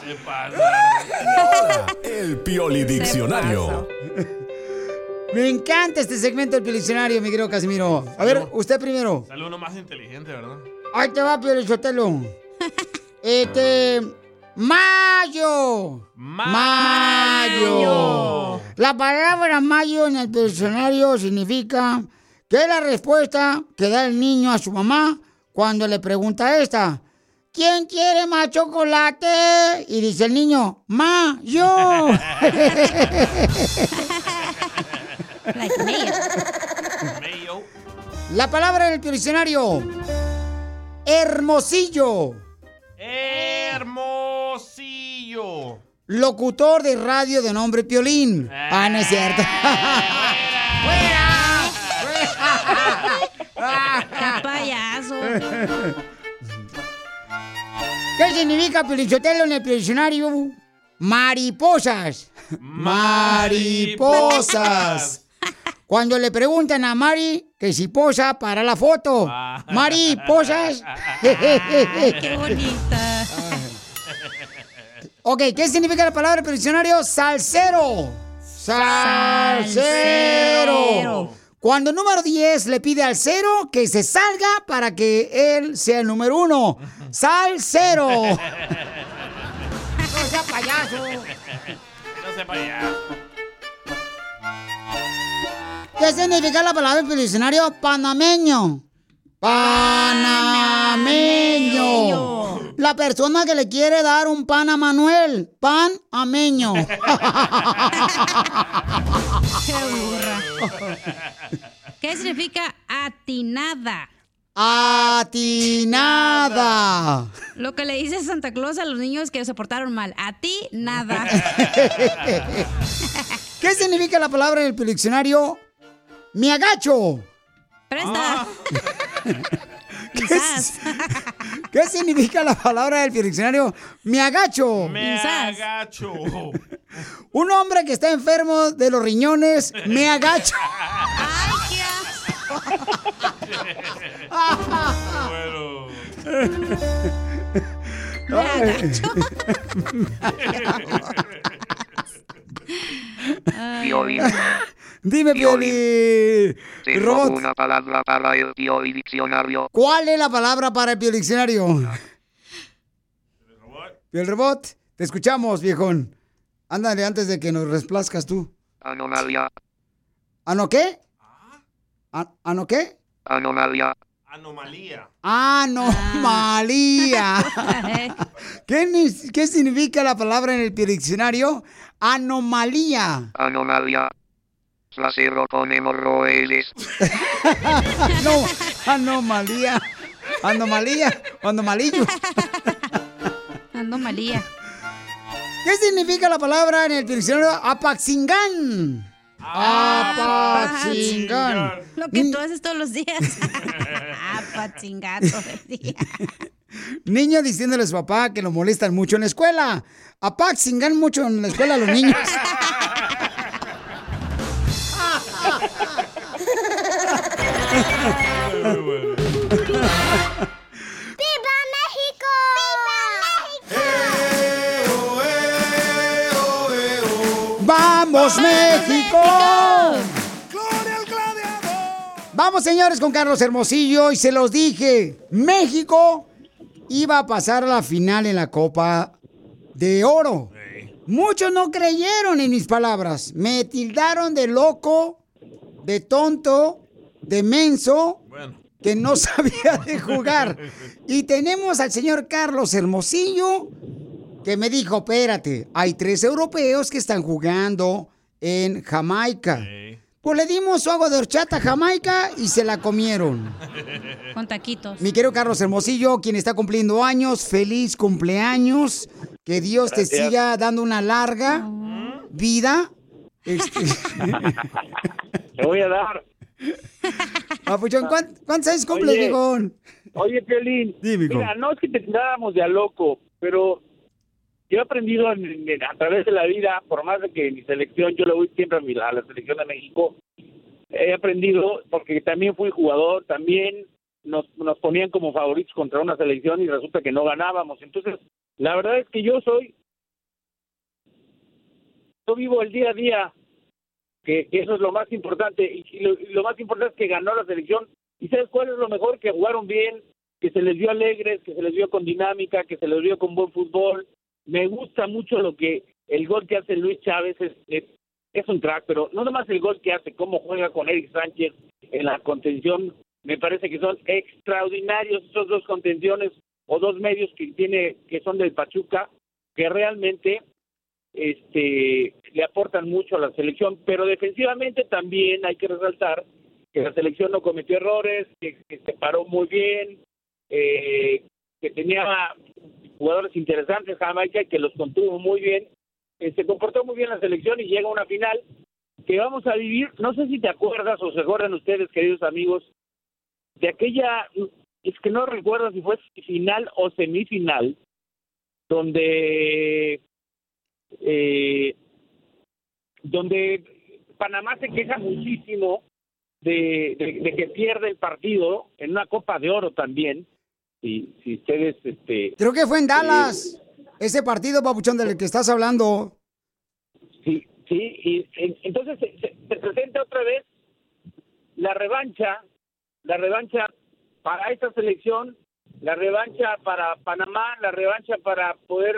Speaker 3: ¿Qué pasa?
Speaker 29: El Pioli Diccionario.
Speaker 2: Me encanta este segmento del Piel Diccionario, mi querido Casimiro. A ver, usted primero.
Speaker 3: Sale uno más inteligente, ¿verdad?
Speaker 2: Ahí te va, Piel Sotelo. Este. Mayo. Mayo. La palabra mayo en el diccionario significa ¿Qué es la respuesta que da el niño a su mamá cuando le pregunta a esta? ¿Quién quiere más chocolate? Y dice el niño, ma, yo. La palabra del diccionario. Hermosillo.
Speaker 3: Hermosillo.
Speaker 2: Locutor de radio de nombre Piolín. Ah, no es cierto.
Speaker 6: ¡Qué payaso!
Speaker 2: ¿Qué significa Piolichotelo en el diccionario? Mariposas. Mariposas. Cuando le preguntan a Mari que si posa para la foto. Mariposas.
Speaker 6: Qué bonita.
Speaker 2: Ok, ¿qué significa la palabra en el diccionario? Salsero. Salsero. Cuando el número 10 le pide al cero que se salga para que él sea el número uno. Salsero. *laughs* No sea payaso.
Speaker 3: No sea payaso.
Speaker 2: ¿Qué significa la palabra en el diccionario? Panameño. Panameño. La persona que le quiere dar un pan a Manuel. Pan ameño. *laughs*
Speaker 6: Qué burra. ¿Qué significa atinada?
Speaker 2: Atinada.
Speaker 6: Lo que le dice Santa Claus a los niños que se portaron mal. A ti, nada. *laughs*
Speaker 2: ¿Qué significa la palabra en el diccionario? Me agacho.
Speaker 6: Presta.
Speaker 2: ¿Qué, *laughs* *laughs* qué significa la palabra del diccionario? Me agacho.
Speaker 3: Me agacho.
Speaker 2: Un hombre que está enfermo de los riñones, me agacho. *laughs* *laughs*
Speaker 16: Me agacho.
Speaker 30: Piolín.
Speaker 2: Dime, Pioli.
Speaker 30: Tengo
Speaker 2: Robot,
Speaker 30: una palabra para el Pioli Diccionario.
Speaker 2: ¿cuál es la palabra para el diccionario? El robot, te escuchamos, viejón. Ándale, antes de que nos resplazcas tú.
Speaker 30: Anomalia.
Speaker 2: ¿Ano qué? ¿A- ¿Ano qué?
Speaker 30: Anomalia.
Speaker 3: Anomalía.
Speaker 2: Anomalía. *laughs* ¿Qué, ni- qué significa la palabra en el diccionario? Anomalía.
Speaker 30: Anomalia. Trasero con hemorroides. *laughs*
Speaker 2: no, anomalía. Anomalía. Anomalillo. *laughs*
Speaker 6: Ando malía.
Speaker 2: ¿Qué significa la palabra en el diccionario? Apaxingán. Apaxingán.
Speaker 6: Lo que tú haces todos los días. *laughs* Apa, chingato del día.
Speaker 2: Niño diciéndole a su papá que lo molestan mucho en la escuela. Apaxingán mucho en la escuela a los niños. ¡Vamos, México! Vamos, señores, con Carlos Hermosillo. Y se los dije, México iba a pasar a la final en la Copa de Oro. Muchos no creyeron en mis palabras. Me tildaron de loco, de tonto, de menso, que no *laughs* sabía de jugar. *laughs* Y tenemos al señor Carlos Hermosillo, que me dijo, espérate, hay tres europeos que están jugando en Jamaica. Pues le dimos su agua de horchata a Jamaica y se la comieron. *laughs*
Speaker 6: Con taquitos.
Speaker 2: Mi querido Carlos Hermosillo, quien está cumpliendo años, feliz cumpleaños. Que Dios te siga dando una larga vida. Este- *laughs*
Speaker 31: Te voy a dar. *laughs*
Speaker 2: Papuchón, ¿cuán- ¿cuántos años cumple,
Speaker 31: Oye? Oye, Piolín.
Speaker 2: Dime.
Speaker 31: Mira, no es que te tiráramos de a loco, pero yo he aprendido en- a través de la vida, por más de que mi selección, yo le voy siempre a, mi- a la selección de México, he aprendido, porque también fui jugador, también nos, nos ponían como favoritos contra una selección y resulta que no ganábamos. Entonces, la verdad es que yo soy, yo vivo el día a día, que, eso es lo más importante, y, lo, lo más importante es que ganó la selección. ¿Y sabes cuál es lo mejor? Que jugaron bien, que se les vio alegres, que se les vio con dinámica, que se les vio con buen fútbol. Me gusta mucho lo que el gol que hace Luis Chávez es, es- un crack, pero no nomás el gol que hace, cómo juega con Eric Sánchez en la contención, me parece que son extraordinarios esos dos contenciones o dos medios que tiene, que son del Pachuca, que realmente este le aportan mucho a la selección, pero defensivamente también hay que resaltar que la selección no cometió errores, que, que se paró muy bien, eh, que tenía jugadores interesantes Jamaica que los contuvo muy bien, eh, se comportó muy bien la selección y llega a una final que vamos a vivir, no sé si te acuerdas o se acuerdan ustedes, queridos amigos, de aquella, es que no recuerdo si fue final o semifinal, donde eh, donde Panamá se queja muchísimo de, de- de que pierde el partido en una Copa de Oro también. Y si ustedes, este,
Speaker 2: Creo que fue en Dallas. Ese partido, papuchón, del que estás hablando.
Speaker 31: sí, sí, y en- entonces se, se- se presenta otra vez la revancha, la revancha para esta selección, la revancha para Panamá, la revancha para poder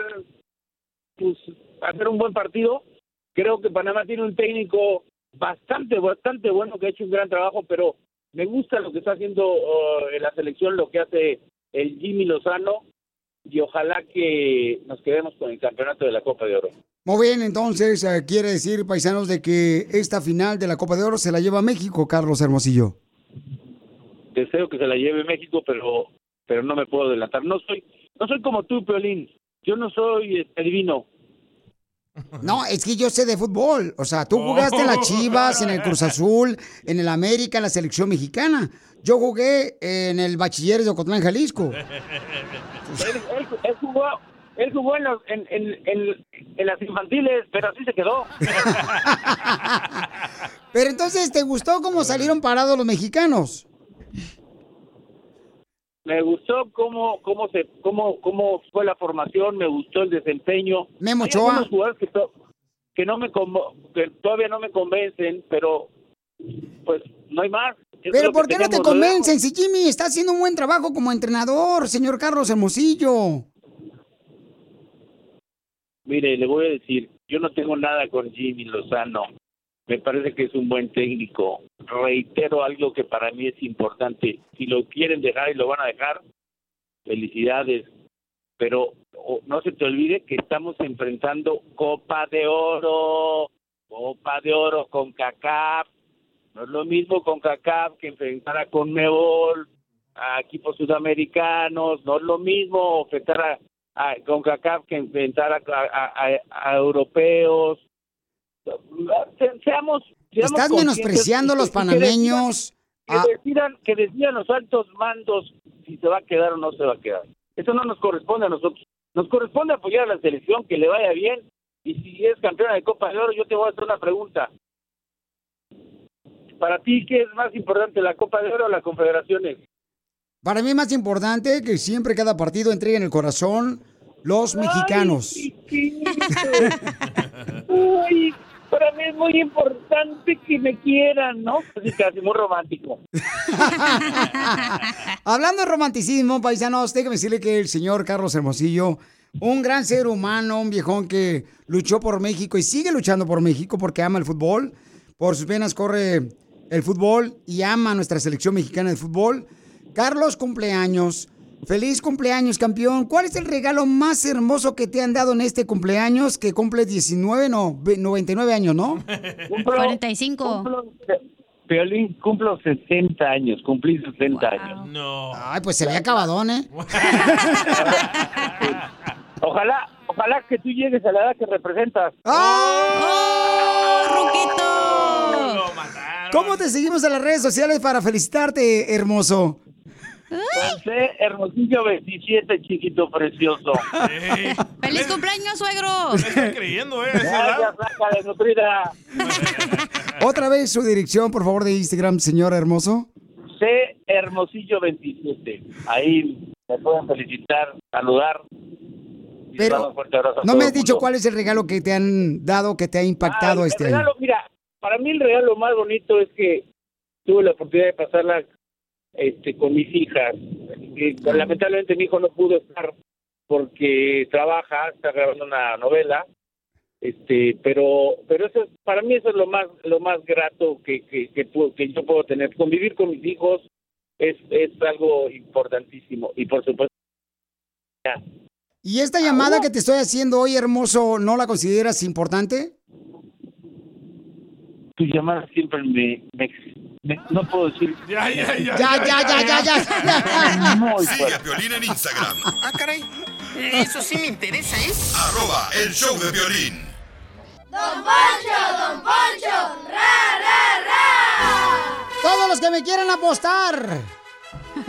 Speaker 31: pues, hacer un buen partido. Creo que Panamá tiene un técnico bastante, bastante bueno que ha hecho un gran trabajo, pero me gusta lo que está haciendo uh, en la selección, lo que hace el Jimmy Lozano, y ojalá que nos quedemos con el campeonato de la Copa de Oro.
Speaker 2: Muy bien, entonces eh, quiere decir, paisanos, de que esta final de la Copa de Oro se la lleva México, Carlos Hermosillo.
Speaker 31: Deseo que se la lleve México, pero pero no me puedo adelantar. No soy no soy como tú, Peolín. Yo no soy este, adivino.
Speaker 2: No, es que yo sé de fútbol. O sea, tú jugaste en las Chivas, en el Cruz *laughs* Azul, en el América, en la selección mexicana. Yo jugué en el Bachiller de Ocotlán, Jalisco.
Speaker 31: él, él- él jugó, él jugó en, los- en, en, en- en las infantiles, pero así se quedó. *laughs*
Speaker 2: Pero entonces, ¿te gustó cómo salieron parados los mexicanos?
Speaker 31: Me gustó cómo cómo se cómo cómo fue la formación, me gustó el desempeño.
Speaker 2: Memo
Speaker 31: Hay
Speaker 2: Ochoa.
Speaker 31: algunos jugadores que, to- que no me que todavía no me convencen, pero pues no hay más. Es
Speaker 2: Pero ¿por qué no te convencen? Si Jimmy está haciendo un buen trabajo como entrenador, señor Carlos Hermosillo.
Speaker 31: Mire, le voy a decir, yo no tengo nada con Jimmy Lozano. Me parece que es un buen técnico. Reitero algo que para mí es importante. Si lo quieren dejar y lo van a dejar, felicidades. Pero no se te olvide que estamos enfrentando Copa de Oro. Copa de Oro con CACAF. No es lo mismo con CACAF que enfrentar a Conmebol, a equipos sudamericanos. No es lo mismo enfrentar a, a CONCACAF que enfrentar a europeos. Se- Seamos, seamos
Speaker 2: Estás menospreciando a los
Speaker 31: y que
Speaker 2: panameños. Ah.
Speaker 31: decidan- Que decidan, que decidan los altos mandos si se va a quedar o no se va a quedar. Eso no nos corresponde a nosotros. Nos corresponde apoyar a la selección, que le vaya bien. Y si es campeona de Copa de Oro, yo te voy a hacer una pregunta. Para ti, ¿qué es más importante, la Copa de Oro o las confederaciones?
Speaker 2: Para mí es más importante que siempre cada partido entregue en el corazón los mexicanos. *laughs*
Speaker 31: Uy, para mí es muy importante que me quieran, ¿no? Así casi muy romántico. *laughs*
Speaker 2: Hablando de romanticismo, paisanos, déjame decirle que el señor Carlos Hermosillo, un gran ser humano, un viejón que luchó por México y sigue luchando por México porque ama el fútbol. Por sus venas corre el fútbol y ama nuestra selección mexicana de fútbol. Carlos, cumpleaños. Feliz cumpleaños, campeón. ¿Cuál es el regalo más hermoso que te han dado en este cumpleaños que cumple 19, no, ve- 99 años, no?
Speaker 6: 45. *laughs*
Speaker 31: Peolín, cumplo 60 años, cumplí 60 años.
Speaker 3: No.
Speaker 2: Ay, pues se ve acabadón, ¿eh? *laughs*
Speaker 31: Ojalá, ojalá que tú llegues a la edad que representas.
Speaker 2: ¿Cómo te seguimos en las redes sociales para felicitarte, hermoso?
Speaker 31: José Hermosillo 27, chiquito precioso. *laughs*
Speaker 6: ¡Feliz cumpleaños, suegro!
Speaker 3: creyendo, ¿eh?
Speaker 31: Gracias, flaca de nutrida. *laughs*
Speaker 2: Otra vez su dirección, por favor, de Instagram, señor hermoso.
Speaker 31: C Hermosillo 27. Ahí me pueden felicitar, saludar. y
Speaker 2: Pero No me has dicho cuál es el regalo que te han dado, que te ha impactado
Speaker 31: Ah, el
Speaker 2: este año.
Speaker 31: regalo, Mira, para mí el regalo más bonito es que tuve la oportunidad de pasarla este, con mis hijas. Y, lamentablemente mi hijo no pudo estar porque trabaja, está grabando una novela. Este, pero, pero eso es, para mí eso es lo más, lo más grato que, que, que, puedo- que yo puedo tener. Convivir con mis hijos es, es algo importantísimo. Y por supuesto.
Speaker 2: ¿Y esta llamada que te estoy haciendo hoy, hermoso, no la consideras importante?
Speaker 31: Tu llamada siempre me, me, me- no puedo decir.
Speaker 3: Ya, ya, ya.
Speaker 2: Ya, ya, ya, ya, ya.
Speaker 31: Muy
Speaker 7: Sigue
Speaker 31: fuerte.
Speaker 7: a Piolín en Instagram. *laughs*
Speaker 14: Ah, caray. Eso sí me interesa, ¿eh?
Speaker 7: Arroba el show de violín.
Speaker 16: Don Poncho, Don Poncho, ra, ra, ra.
Speaker 2: Todos los que me quieran apostar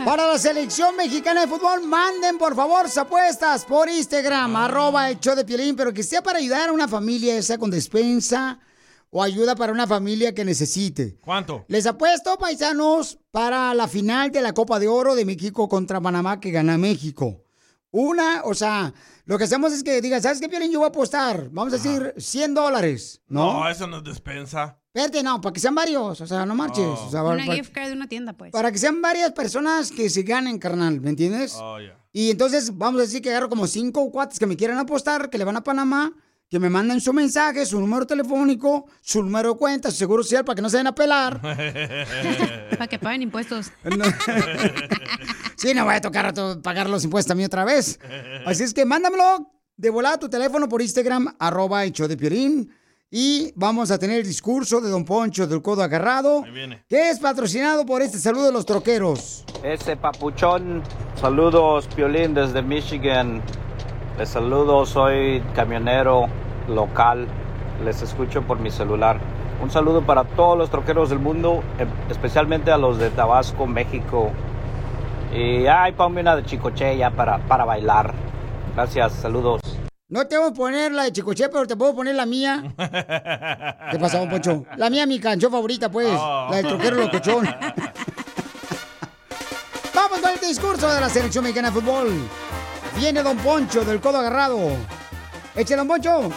Speaker 2: para la selección mexicana de fútbol, manden por favor sus apuestas por Instagram, arroba el show de Piolín, pero que sea para ayudar a una familia, sea con despensa o ayuda para una familia que necesite.
Speaker 3: ¿Cuánto?
Speaker 2: Les apuesto, paisanos, para la final de la Copa de Oro de México contra Panamá que gana México. Una, o sea, lo que hacemos es que digan, ¿sabes qué, Piolín? Yo voy a apostar, vamos a decir 100 dólares, ¿no?
Speaker 3: No, eso no es despensa.
Speaker 2: Espérate, no, para que sean varios, o sea, no marches.
Speaker 3: Oh.
Speaker 2: o sea,
Speaker 6: Una
Speaker 2: para,
Speaker 6: gift card de una tienda, pues.
Speaker 2: para que sean varias personas que se ganen, carnal, ¿me entiendes?
Speaker 3: Oh, ya.
Speaker 2: Y entonces vamos a decir que agarro como cinco cuates que me quieran apostar, que le van a Panamá, que me manden su mensaje, su número telefónico, su número de cuenta, su seguro social para que no se den a pelar. *laughs*
Speaker 6: Para que paguen impuestos. *laughs*
Speaker 2: Sí, no voy a tocar a to- pagar los impuestos a mí otra vez. Así es que mándamelo de volada a tu teléfono por Instagram, arroba show de Piolín. Y vamos a tener el discurso de Don Poncho del Codo Agarrado, que es patrocinado por este saludo de los troqueros.
Speaker 32: Ese papuchón, saludos Piolín desde Michigan. Les saludo, soy camionero local, les escucho por mi celular. Un saludo para todos los troqueros del mundo, em- especialmente a los de Tabasco, México. Y ay, ponme una de Chicoche ya para, para bailar. Gracias, saludos.
Speaker 2: No te voy a poner la de Chicoche, pero te puedo poner la mía. *laughs* ¿Qué pasó, Don Poncho? La mía, mi canción favorita, pues.
Speaker 16: Oh.
Speaker 2: La del troquero locochón. *laughs* Vamos con el discurso de la selección mexicana de fútbol. Viene Don Poncho del codo agarrado. Échale, Don Poncho.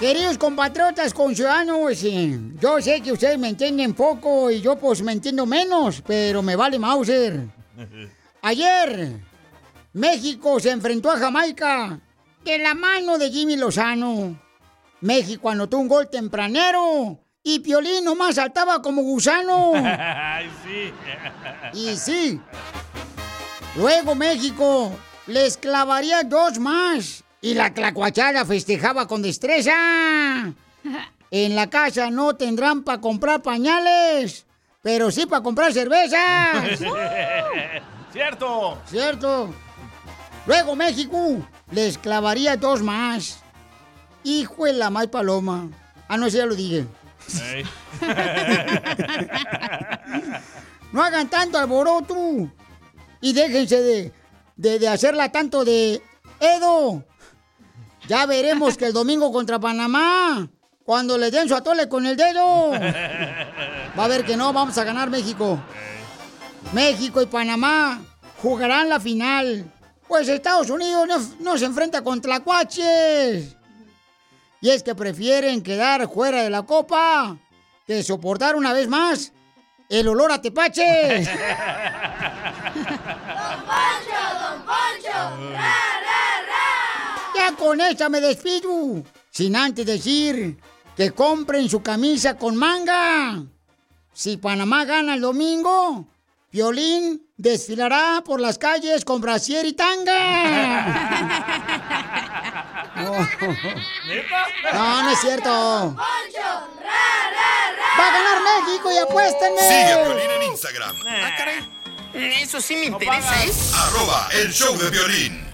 Speaker 2: Queridos compatriotas conciudadanos, eh, yo sé que ustedes me entienden poco y yo pues me entiendo menos, pero me vale Mauser. *laughs* Ayer, México se enfrentó a Jamaica de la mano de Jimmy Lozano. México anotó un gol tempranero y Piolín nomás saltaba como gusano. *laughs*
Speaker 3: Ay, sí.
Speaker 2: Y sí. Luego México les clavaría dos más. Y la clacuachara festejaba con destreza. *laughs* En la casa no tendrán para comprar pañales, pero sí para comprar cervezas. *laughs* *laughs*
Speaker 3: ¡Cierto!
Speaker 2: ¿Cierto? Luego México les clavaría dos más. Hijo de la más paloma. Ah, no, eso ya lo dije. No hagan tanto alboroto. Y déjense de, de, de hacerla tanto de Edo. Ya veremos que el domingo contra Panamá, cuando le den su atole con el dedo, va a ver que no, vamos a ganar México. México y Panamá jugarán la final. Pues Estados Unidos no, se enfrenta con tlacuaches. Y es que prefieren quedar fuera de la copa que soportar una vez más el olor a tepache. *laughs*
Speaker 16: Ra,
Speaker 2: Ya con esta me despido. Sin antes decir que compren su camisa con manga. Si Panamá gana el domingo, Violín desfilará por las calles con brasier y tanga. *laughs* No, no, no es cierto. Va a ganar México y apuéstenme.
Speaker 7: Sigue a Piolín en Instagram.
Speaker 14: Ah, caray. Eso sí me interesa, ¿eh?
Speaker 7: Arroba el show de violín.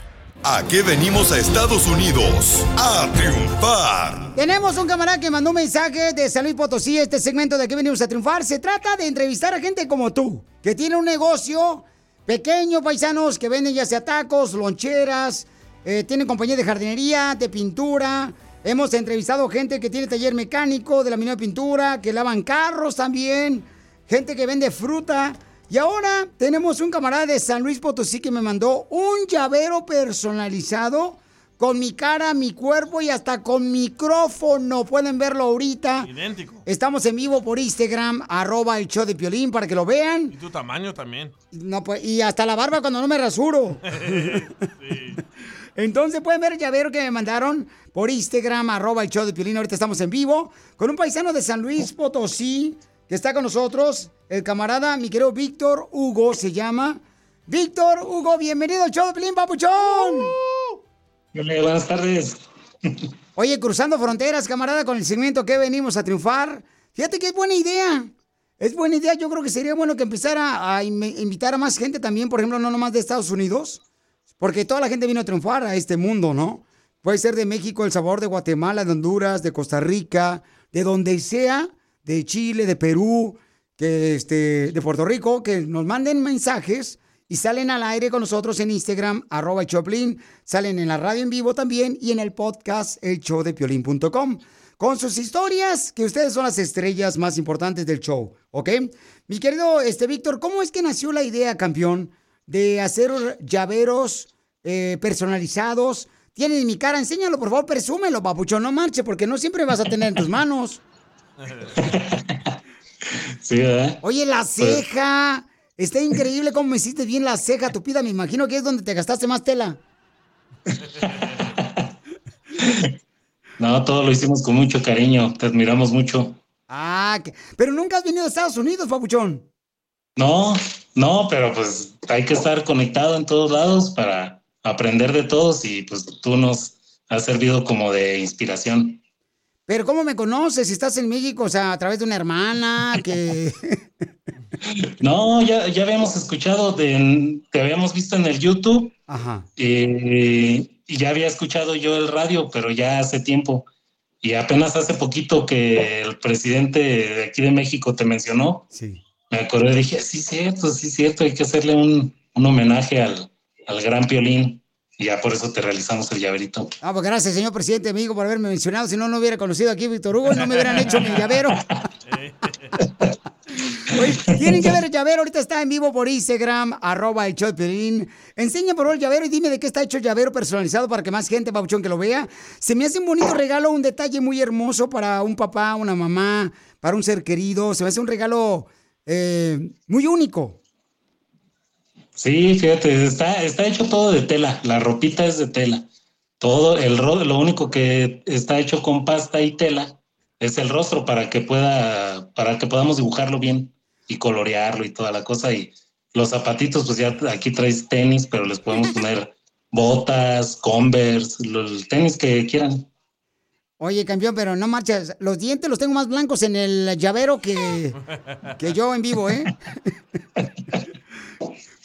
Speaker 7: ¿A qué venimos a Estados Unidos? A triunfar.
Speaker 2: Tenemos un camarada que mandó un mensaje de San Luis Potosí, este segmento de que venimos a triunfar. Se trata de entrevistar a gente como tú, que tiene un negocio pequeño, paisanos, que venden ya sea tacos, loncheras, eh, tienen compañía de jardinería, de pintura. Hemos entrevistado gente que tiene taller mecánico, de laminado de pintura, que lavan carros también, gente que vende fruta. Y ahora tenemos un camarada de San Luis Potosí que me mandó un llavero personalizado con mi cara, mi cuerpo y hasta con micrófono. Pueden verlo ahorita.
Speaker 3: Idéntico.
Speaker 2: Estamos en vivo por Instagram, arroba el show de Piolín, para que lo vean.
Speaker 3: Y tu tamaño también.
Speaker 2: No, pues, y hasta la barba cuando no me rasuro. *laughs* Entonces pueden ver el llavero que me mandaron por Instagram, arroba el show de Piolín. Ahorita estamos en vivo con un paisano de San Luis Potosí que está con nosotros. El camarada, mi querido Víctor Hugo, se llama. Víctor Hugo, bienvenido al show de Piolín, papuchón.
Speaker 33: buenas tardes. *laughs*
Speaker 2: Oye, cruzando fronteras, camarada, con el segmento que venimos a triunfar. Fíjate que es buena idea. Es buena idea. Yo creo que sería bueno que empezara a in- invitar a más gente también, por ejemplo, no nomás de Estados Unidos, porque toda la gente vino a triunfar a este mundo, ¿no? Puede ser de México, El Sabor, de Guatemala, de Honduras, de Costa Rica, de donde sea, de Chile, de Perú, que este, de Puerto Rico, que nos manden mensajes y salen al aire con nosotros en Instagram, arroba Choplin, salen en la radio en vivo también y en el podcast el show de con sus historias, que ustedes son las estrellas más importantes del show, ¿ok? Mi querido este, Víctor, ¿cómo es que nació la idea, campeón, de hacer llaveros eh, personalizados? Tienes mi cara, enséñalo, por favor, presúmelo, papuchón, no marche, porque no siempre vas a tener en tus manos. *laughs*
Speaker 33: Sí, ¿verdad?
Speaker 2: Oye, la ceja. Está increíble cómo me hiciste bien la ceja tupida. Me imagino que es donde te gastaste más tela. *laughs*
Speaker 33: No, todo lo hicimos con mucho cariño, te admiramos mucho.
Speaker 2: Ah, que- pero nunca has venido a Estados Unidos, papuchón.
Speaker 33: No, no, pero pues hay que estar conectado en todos lados para aprender de todos y pues tú nos has servido como de inspiración.
Speaker 2: Pero ¿cómo me conoces? Si estás en México, o sea, a través de una hermana que... *laughs*
Speaker 33: No, ya, ya habíamos escuchado, de, te habíamos visto en el YouTube
Speaker 2: Ajá.
Speaker 33: eh, y ya había escuchado yo el radio, pero ya hace tiempo. Y apenas hace poquito que el presidente de aquí de México te mencionó,
Speaker 2: Sí.
Speaker 33: Me acordé, dije, sí, cierto, sí, cierto, hay que hacerle un, un homenaje al, al gran Piolín. Y ya por eso te realizamos el llaverito.
Speaker 2: Ah, pues gracias, señor presidente, amigo, por haberme mencionado. Si no, no hubiera conocido aquí a Víctor Hugo y no me hubieran hecho mi llavero. *laughs* Oye, ¿tienen llavero, llavero? Ahorita está en vivo por Instagram, arroba el Piolín. Enseña por favor el llavero y dime de qué está hecho el llavero personalizado para que más gente, papuchón, que lo vea. Se me hace un bonito regalo, un detalle muy hermoso para un papá, una mamá, para un ser querido. Se me hace un regalo eh, muy único.
Speaker 33: Sí, fíjate, está, está hecho todo de tela, la ropita es de tela. Todo el lo único que está hecho con pasta y tela es el rostro para que pueda, para que podamos dibujarlo bien y colorearlo y toda la cosa. Y los zapatitos, pues ya aquí traes tenis, pero les podemos poner botas, converse, el tenis que quieran.
Speaker 2: Oye, campeón, pero no marchas. Los dientes los tengo más blancos en el llavero que, que yo en vivo, ¿eh?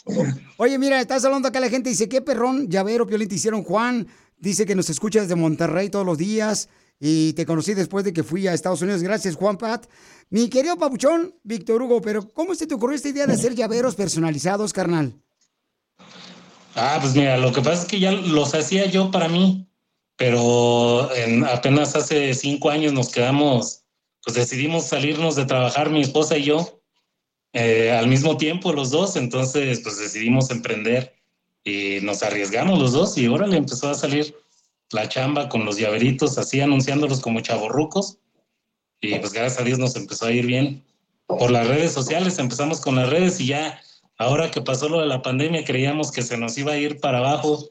Speaker 2: *laughs* Oye, mira, estás hablando acá la gente dice, qué perrón llavero, Piolín, te hicieron Juan. Dice que nos escucha desde Monterrey todos los días y te conocí después de que fui a Estados Unidos. Gracias, Juan Pat. Mi querido papuchón, Víctor Hugo, pero ¿cómo se te ocurrió esta idea de hacer llaveros personalizados, carnal?
Speaker 33: Ah, pues mira, lo que pasa es que ya los hacía yo para mí, pero en- apenas hace cinco años nos quedamos, pues decidimos salirnos de trabajar mi esposa y yo eh, al mismo tiempo los dos, entonces pues decidimos emprender y nos arriesgamos los dos y ahora le empezó a salir la chamba con los llaveritos así anunciándolos como chavorrucos y pues gracias a Dios nos empezó a ir bien por las redes sociales, empezamos con las redes y ya ahora que pasó lo de la pandemia creíamos que se nos iba a ir para abajo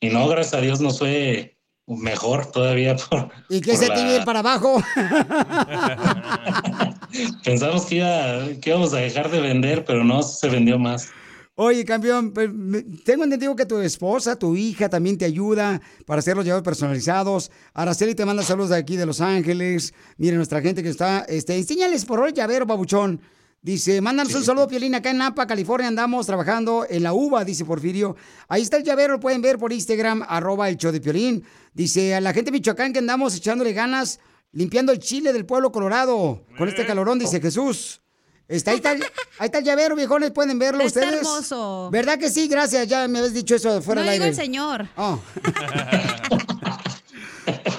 Speaker 33: y no, gracias a Dios nos fue mejor todavía *laughs* por...
Speaker 2: ¿Y qué
Speaker 33: por
Speaker 2: se
Speaker 33: la-
Speaker 2: te para abajo? *laughs*
Speaker 33: Pensamos que, iba, que íbamos a dejar de vender, pero no, se vendió más.
Speaker 2: Oye, campeón, pues, tengo entendido que tu esposa, tu hija también te ayuda para hacer los llaveros personalizados. Araceli te manda saludos de aquí de Los Ángeles. Miren, nuestra gente que está, este, enséñales por hoy llavero, babuchón. Dice, mándanos un saludo, Piolín, acá en Napa, California, andamos trabajando en la uva, dice Porfirio. Ahí está el llavero, lo pueden ver por Instagram, arroba el show de Piolín. Dice, a la gente de Michoacán que andamos echándole ganas, limpiando el chile del pueblo colorado. Con este calorón, dice Jesús. Está, ahí, está, el- ahí está el llavero, viejones, pueden verlo
Speaker 6: Está
Speaker 2: ustedes.
Speaker 6: hermoso.
Speaker 2: ¿Verdad que sí? Gracias, ya me habías dicho eso fuera
Speaker 6: no
Speaker 2: del
Speaker 6: digo
Speaker 2: aire.
Speaker 6: el señor.
Speaker 2: Oh. *laughs*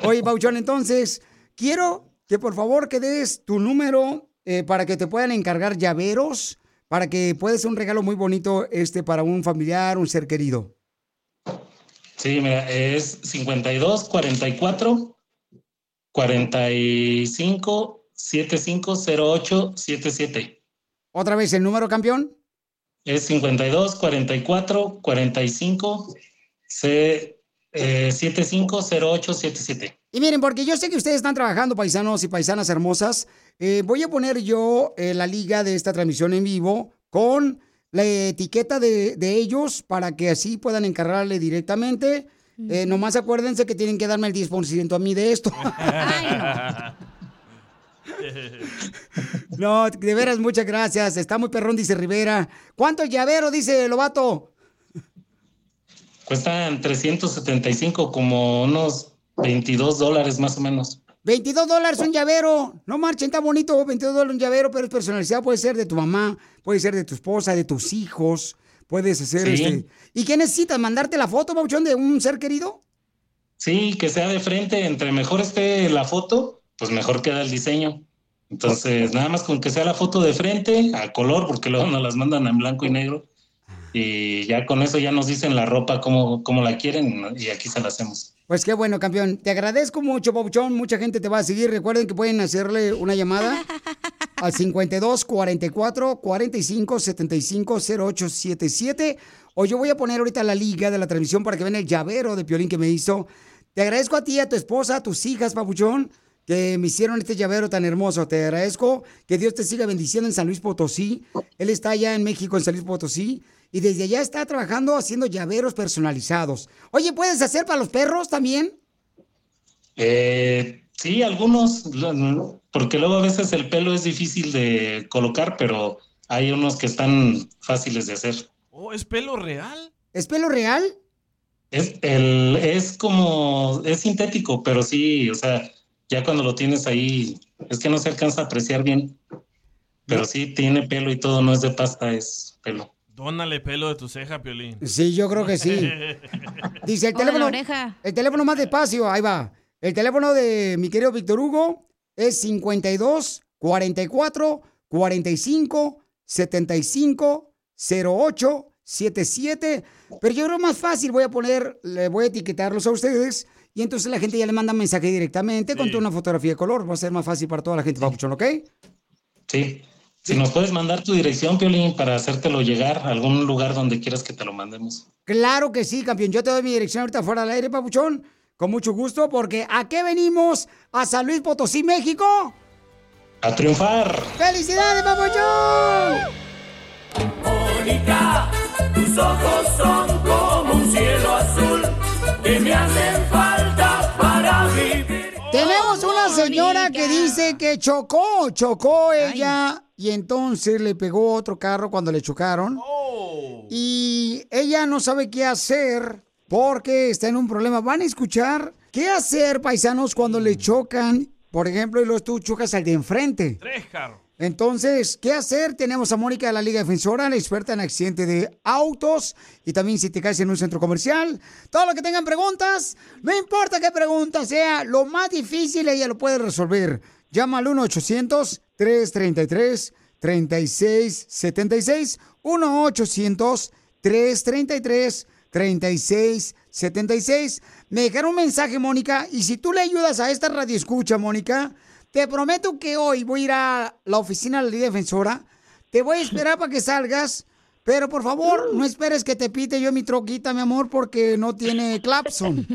Speaker 2: Oye, Pauchón, entonces, quiero que por favor que des tu número eh, para que te puedan encargar llaveros, para que puedas ser un regalo muy bonito este para un familiar, un ser querido.
Speaker 33: Sí, mira, es 52 44 45 75 08 77.
Speaker 2: Otra vez el número, campeón.
Speaker 33: Es 52 44 45 C, eh, 750877.
Speaker 2: Y miren, porque yo sé que ustedes están trabajando, paisanos y paisanas hermosas, eh, voy a poner yo eh, la liga de esta transmisión en vivo con la etiqueta de, de ellos para que así puedan encargarle directamente. Eh, nomás acuérdense que tienen que darme el 10% a mí de esto. *laughs* No, de veras, muchas gracias. Está muy perrón, dice Rivera. ¿Cuánto llavero, dice Lobato?
Speaker 33: Cuestan 375, como unos 22 dólares más o menos.
Speaker 2: 22 dólares un llavero. No marchen, está bonito. 22 dólares un llavero, pero es personalizado. Puede ser de tu mamá, puede ser de tu esposa, de tus hijos. Puedes hacer
Speaker 33: Sí.
Speaker 2: este. ¿Y qué necesitas? ¿Mandarte la foto, Bauchón, de un ser querido?
Speaker 33: Sí, que sea de frente, entre mejor esté la foto, pues mejor queda el diseño. Entonces, nada más con que sea la foto de frente, a color, porque luego nos las mandan en blanco y negro. Y ya con eso ya nos dicen la ropa como, como la quieren y aquí se la hacemos.
Speaker 2: Pues qué bueno, campeón. Te agradezco mucho, Bauchón. Mucha gente te va a seguir. Recuerden que pueden hacerle una llamada *laughs* al 52 44 45 75 08 77. O yo voy a poner ahorita la liga de la transmisión para que vean el llavero de Piolín que me hizo. Te agradezco a ti, a tu esposa, a tus hijas, Papuchón, que me hicieron este llavero tan hermoso. Te agradezco que Dios te siga bendiciendo en San Luis Potosí. Él está allá en México, en San Luis Potosí. Y desde allá está trabajando haciendo llaveros personalizados. Oye, ¿puedes hacer para los perros también?
Speaker 33: Eh, sí, algunos, porque luego a veces el pelo es difícil de colocar, pero hay unos que están fáciles de hacer.
Speaker 3: Oh, ¿es pelo real?
Speaker 2: ¿Es pelo real?
Speaker 33: Es, el, es como, es sintético, pero sí, o sea, ya cuando lo tienes ahí, es que no se alcanza a apreciar bien. Pero sí, tiene pelo y todo, no es de pasta, es pelo.
Speaker 3: Dónale pelo de tu ceja, Piolín.
Speaker 2: Sí, yo creo que sí. *laughs* Dice el teléfono.
Speaker 6: oreja.
Speaker 2: El teléfono más despacio, ahí va. El teléfono de mi querido Víctor Hugo es 52 44 45 75 08 77. Pero yo creo más fácil, voy a poner, le voy a etiquetarlos a ustedes. Y entonces la gente ya le manda mensaje directamente con toda una fotografía de color. Va a ser más fácil para toda la gente, Papuchón, ¿ok?
Speaker 33: Sí. Si nos puedes mandar tu dirección, Piolín, para hacértelo llegar a algún lugar donde quieras que te lo mandemos.
Speaker 2: Claro que sí, campeón. Yo te doy mi dirección ahorita fuera del aire, papuchón. Con mucho gusto, porque ¿a qué venimos? A San Luis Potosí, México.
Speaker 33: ¡A triunfar!
Speaker 2: ¡Felicidades, papuchón!
Speaker 16: Mónica, tus ojos son como un cielo azul que me hacen falta.
Speaker 2: Tenemos una señora que dice que chocó, chocó ella y entonces le pegó otro carro cuando le chocaron. Y ella no sabe qué hacer porque está en un problema. Van a escuchar qué hacer, paisanos, cuando le chocan, por ejemplo, y luego tú chocas al de enfrente.
Speaker 3: Tres carros.
Speaker 2: Entonces, ¿qué hacer? Tenemos a Mónica de la Liga Defensora, la experta en accidente de autos y también si te caes en un centro comercial. Todo lo que tengan preguntas, no importa qué pregunta sea, lo más difícil ella lo puede resolver. Llama al 1-800-333-3676. 1-800-333-3676. Me dejaron un mensaje, Mónica, y si tú le ayudas a esta radio escucha, Mónica, te prometo que hoy voy a ir a la oficina de la Defensora. Te voy a esperar para que salgas. Pero por favor, no esperes que te pite yo mi troquita, mi amor, porque no tiene clapson.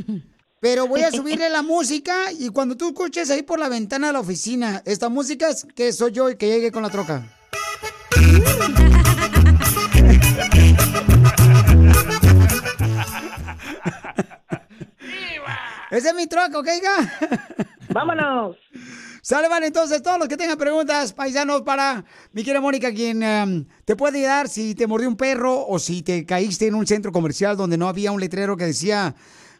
Speaker 2: Pero voy a *laughs* subirle la música y cuando tú escuches ahí por la ventana de la oficina, esta música es que soy yo y que llegue con la troca. *laughs* Ese es mi troca, ¿ok, hija?
Speaker 26: Vámonos.
Speaker 2: Sale, vale, entonces todos los que tengan preguntas, paisanos, para mi querida Mónica, quien em, te puede ayudar si te mordió un perro o si te caíste en un centro comercial donde no había un letrero que decía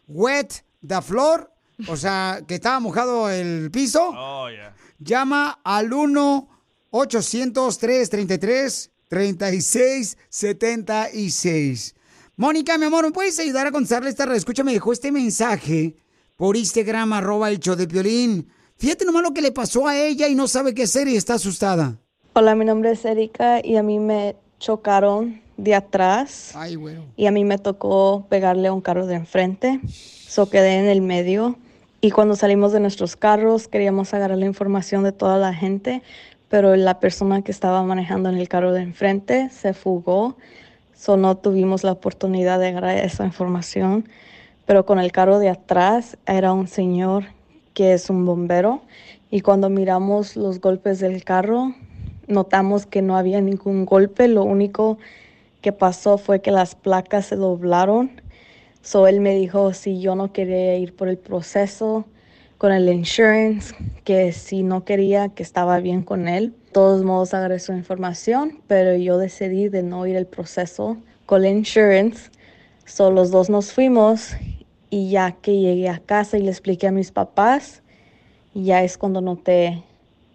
Speaker 2: wet the floor, o sea, *laughs* que estaba mojado el piso.
Speaker 3: Oh, ya.
Speaker 2: Llama al 1-800-333-3676. Mónica, mi amor, ¿me puedes ayudar a contestarle esta red? Escucha, me dejó este mensaje por Instagram, arroba el show de Piolín. Fíjate nomás lo que le pasó a ella y no sabe qué hacer y está asustada.
Speaker 34: Hola, mi nombre es Erika y a mí me chocaron de atrás.
Speaker 2: Ay, güey.
Speaker 34: Y a mí me tocó pegarle a un carro de enfrente. So quedé en el medio. Y cuando salimos de nuestros carros queríamos agarrar la información de toda la gente, pero la persona que estaba manejando en el carro de enfrente se fugó. So no tuvimos la oportunidad de agarrar esa información. pero con el carro de atrás era un señor que es un bombero y cuando miramos los golpes del carro notamos que no había ningún golpe, lo único que pasó fue que las placas se doblaron. So él me dijo si yo no quería ir por el proceso con el insurance, que si no quería, que estaba bien con él. De todos modos agarré su información, pero yo decidí de no ir el proceso con el insurance. So los dos nos fuimos y ya que llegué a casa y le expliqué a mis papás, ya es cuando noté.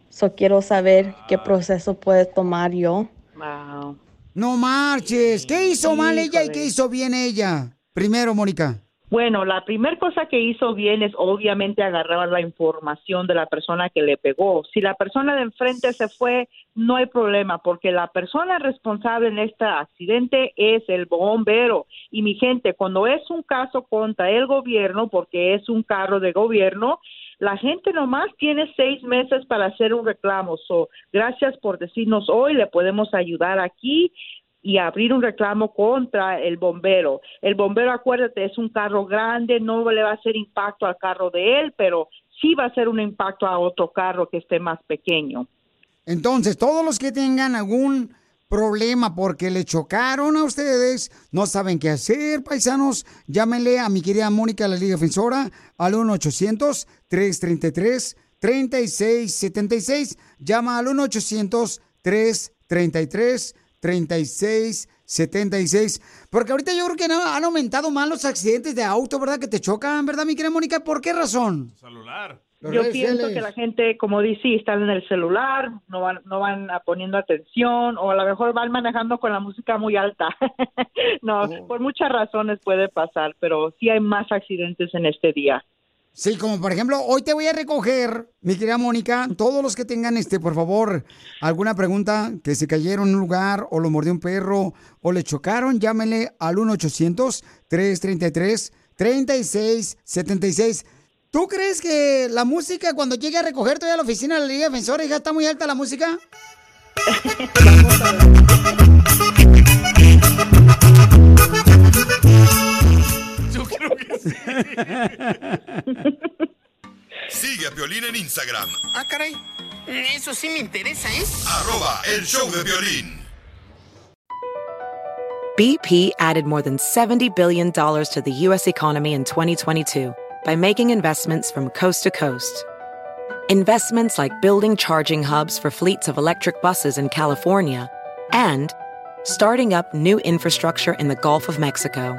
Speaker 34: So quiero saber qué proceso puede tomar yo.
Speaker 26: Wow.
Speaker 2: No marches. ¿Qué hizo mal ella y qué hizo bien ella? Primero, Mónica.
Speaker 26: Bueno, la primera cosa que hizo bien es obviamente agarrar la información de la persona que le pegó. Si la persona de enfrente se fue, no hay problema, porque la persona responsable en este accidente es el bombero. Y mi gente, cuando es un caso contra el gobierno, porque es un carro de gobierno, la gente nomás tiene seis meses para hacer un reclamo. So, gracias por decirnos hoy, le podemos ayudar aquí y abrir un reclamo contra el bombero. El bombero, acuérdate, es un carro grande, no le va a hacer impacto al carro de él, pero sí va a hacer un impacto a otro carro que esté más pequeño.
Speaker 2: Entonces, todos los que tengan algún problema porque le chocaron a ustedes, no saben qué hacer, paisanos, llámenle a mi querida Mónica, la Liga Defensora, al 1-800-333-3676. Llama al 1-800-333-3676. Porque ahorita yo creo que no- han aumentado más los accidentes de auto, ¿verdad? Que te chocan, ¿verdad, mi querida Mónica? ¿Por qué razón?
Speaker 3: Celular.
Speaker 2: Los
Speaker 26: Yo pienso
Speaker 2: sociales.
Speaker 26: que la gente, como dice, están en el celular, no van, no van a poniendo atención o a lo mejor van manejando con la música muy alta. *laughs* no,
Speaker 2: Oh.
Speaker 26: por muchas razones puede pasar, pero sí hay más accidentes en este día.
Speaker 2: Sí, como por ejemplo, hoy te voy a recoger, mi querida Mónica, todos los que tengan, este, por favor, alguna pregunta, que se cayeron en un lugar, o lo mordió un perro, o le chocaron, llámenle al 1-800-333-3676. ¿Tú crees que la música, cuando llegue a recogerte a la oficina de la Liga Defensora, ya está muy alta la música? *laughs*
Speaker 3: Yo creo que sí.
Speaker 7: Sigue a Piolín en Instagram,
Speaker 14: Ah, caray. Eso sí me interesa, ¿eh?
Speaker 7: arroba el show de violín.
Speaker 35: BP added more than $70 billion to the U.S. economy in 2022 by making investments from coast to coast. Investments like building charging hubs for fleets of electric buses in California and starting up new infrastructure in the Gulf of Mexico.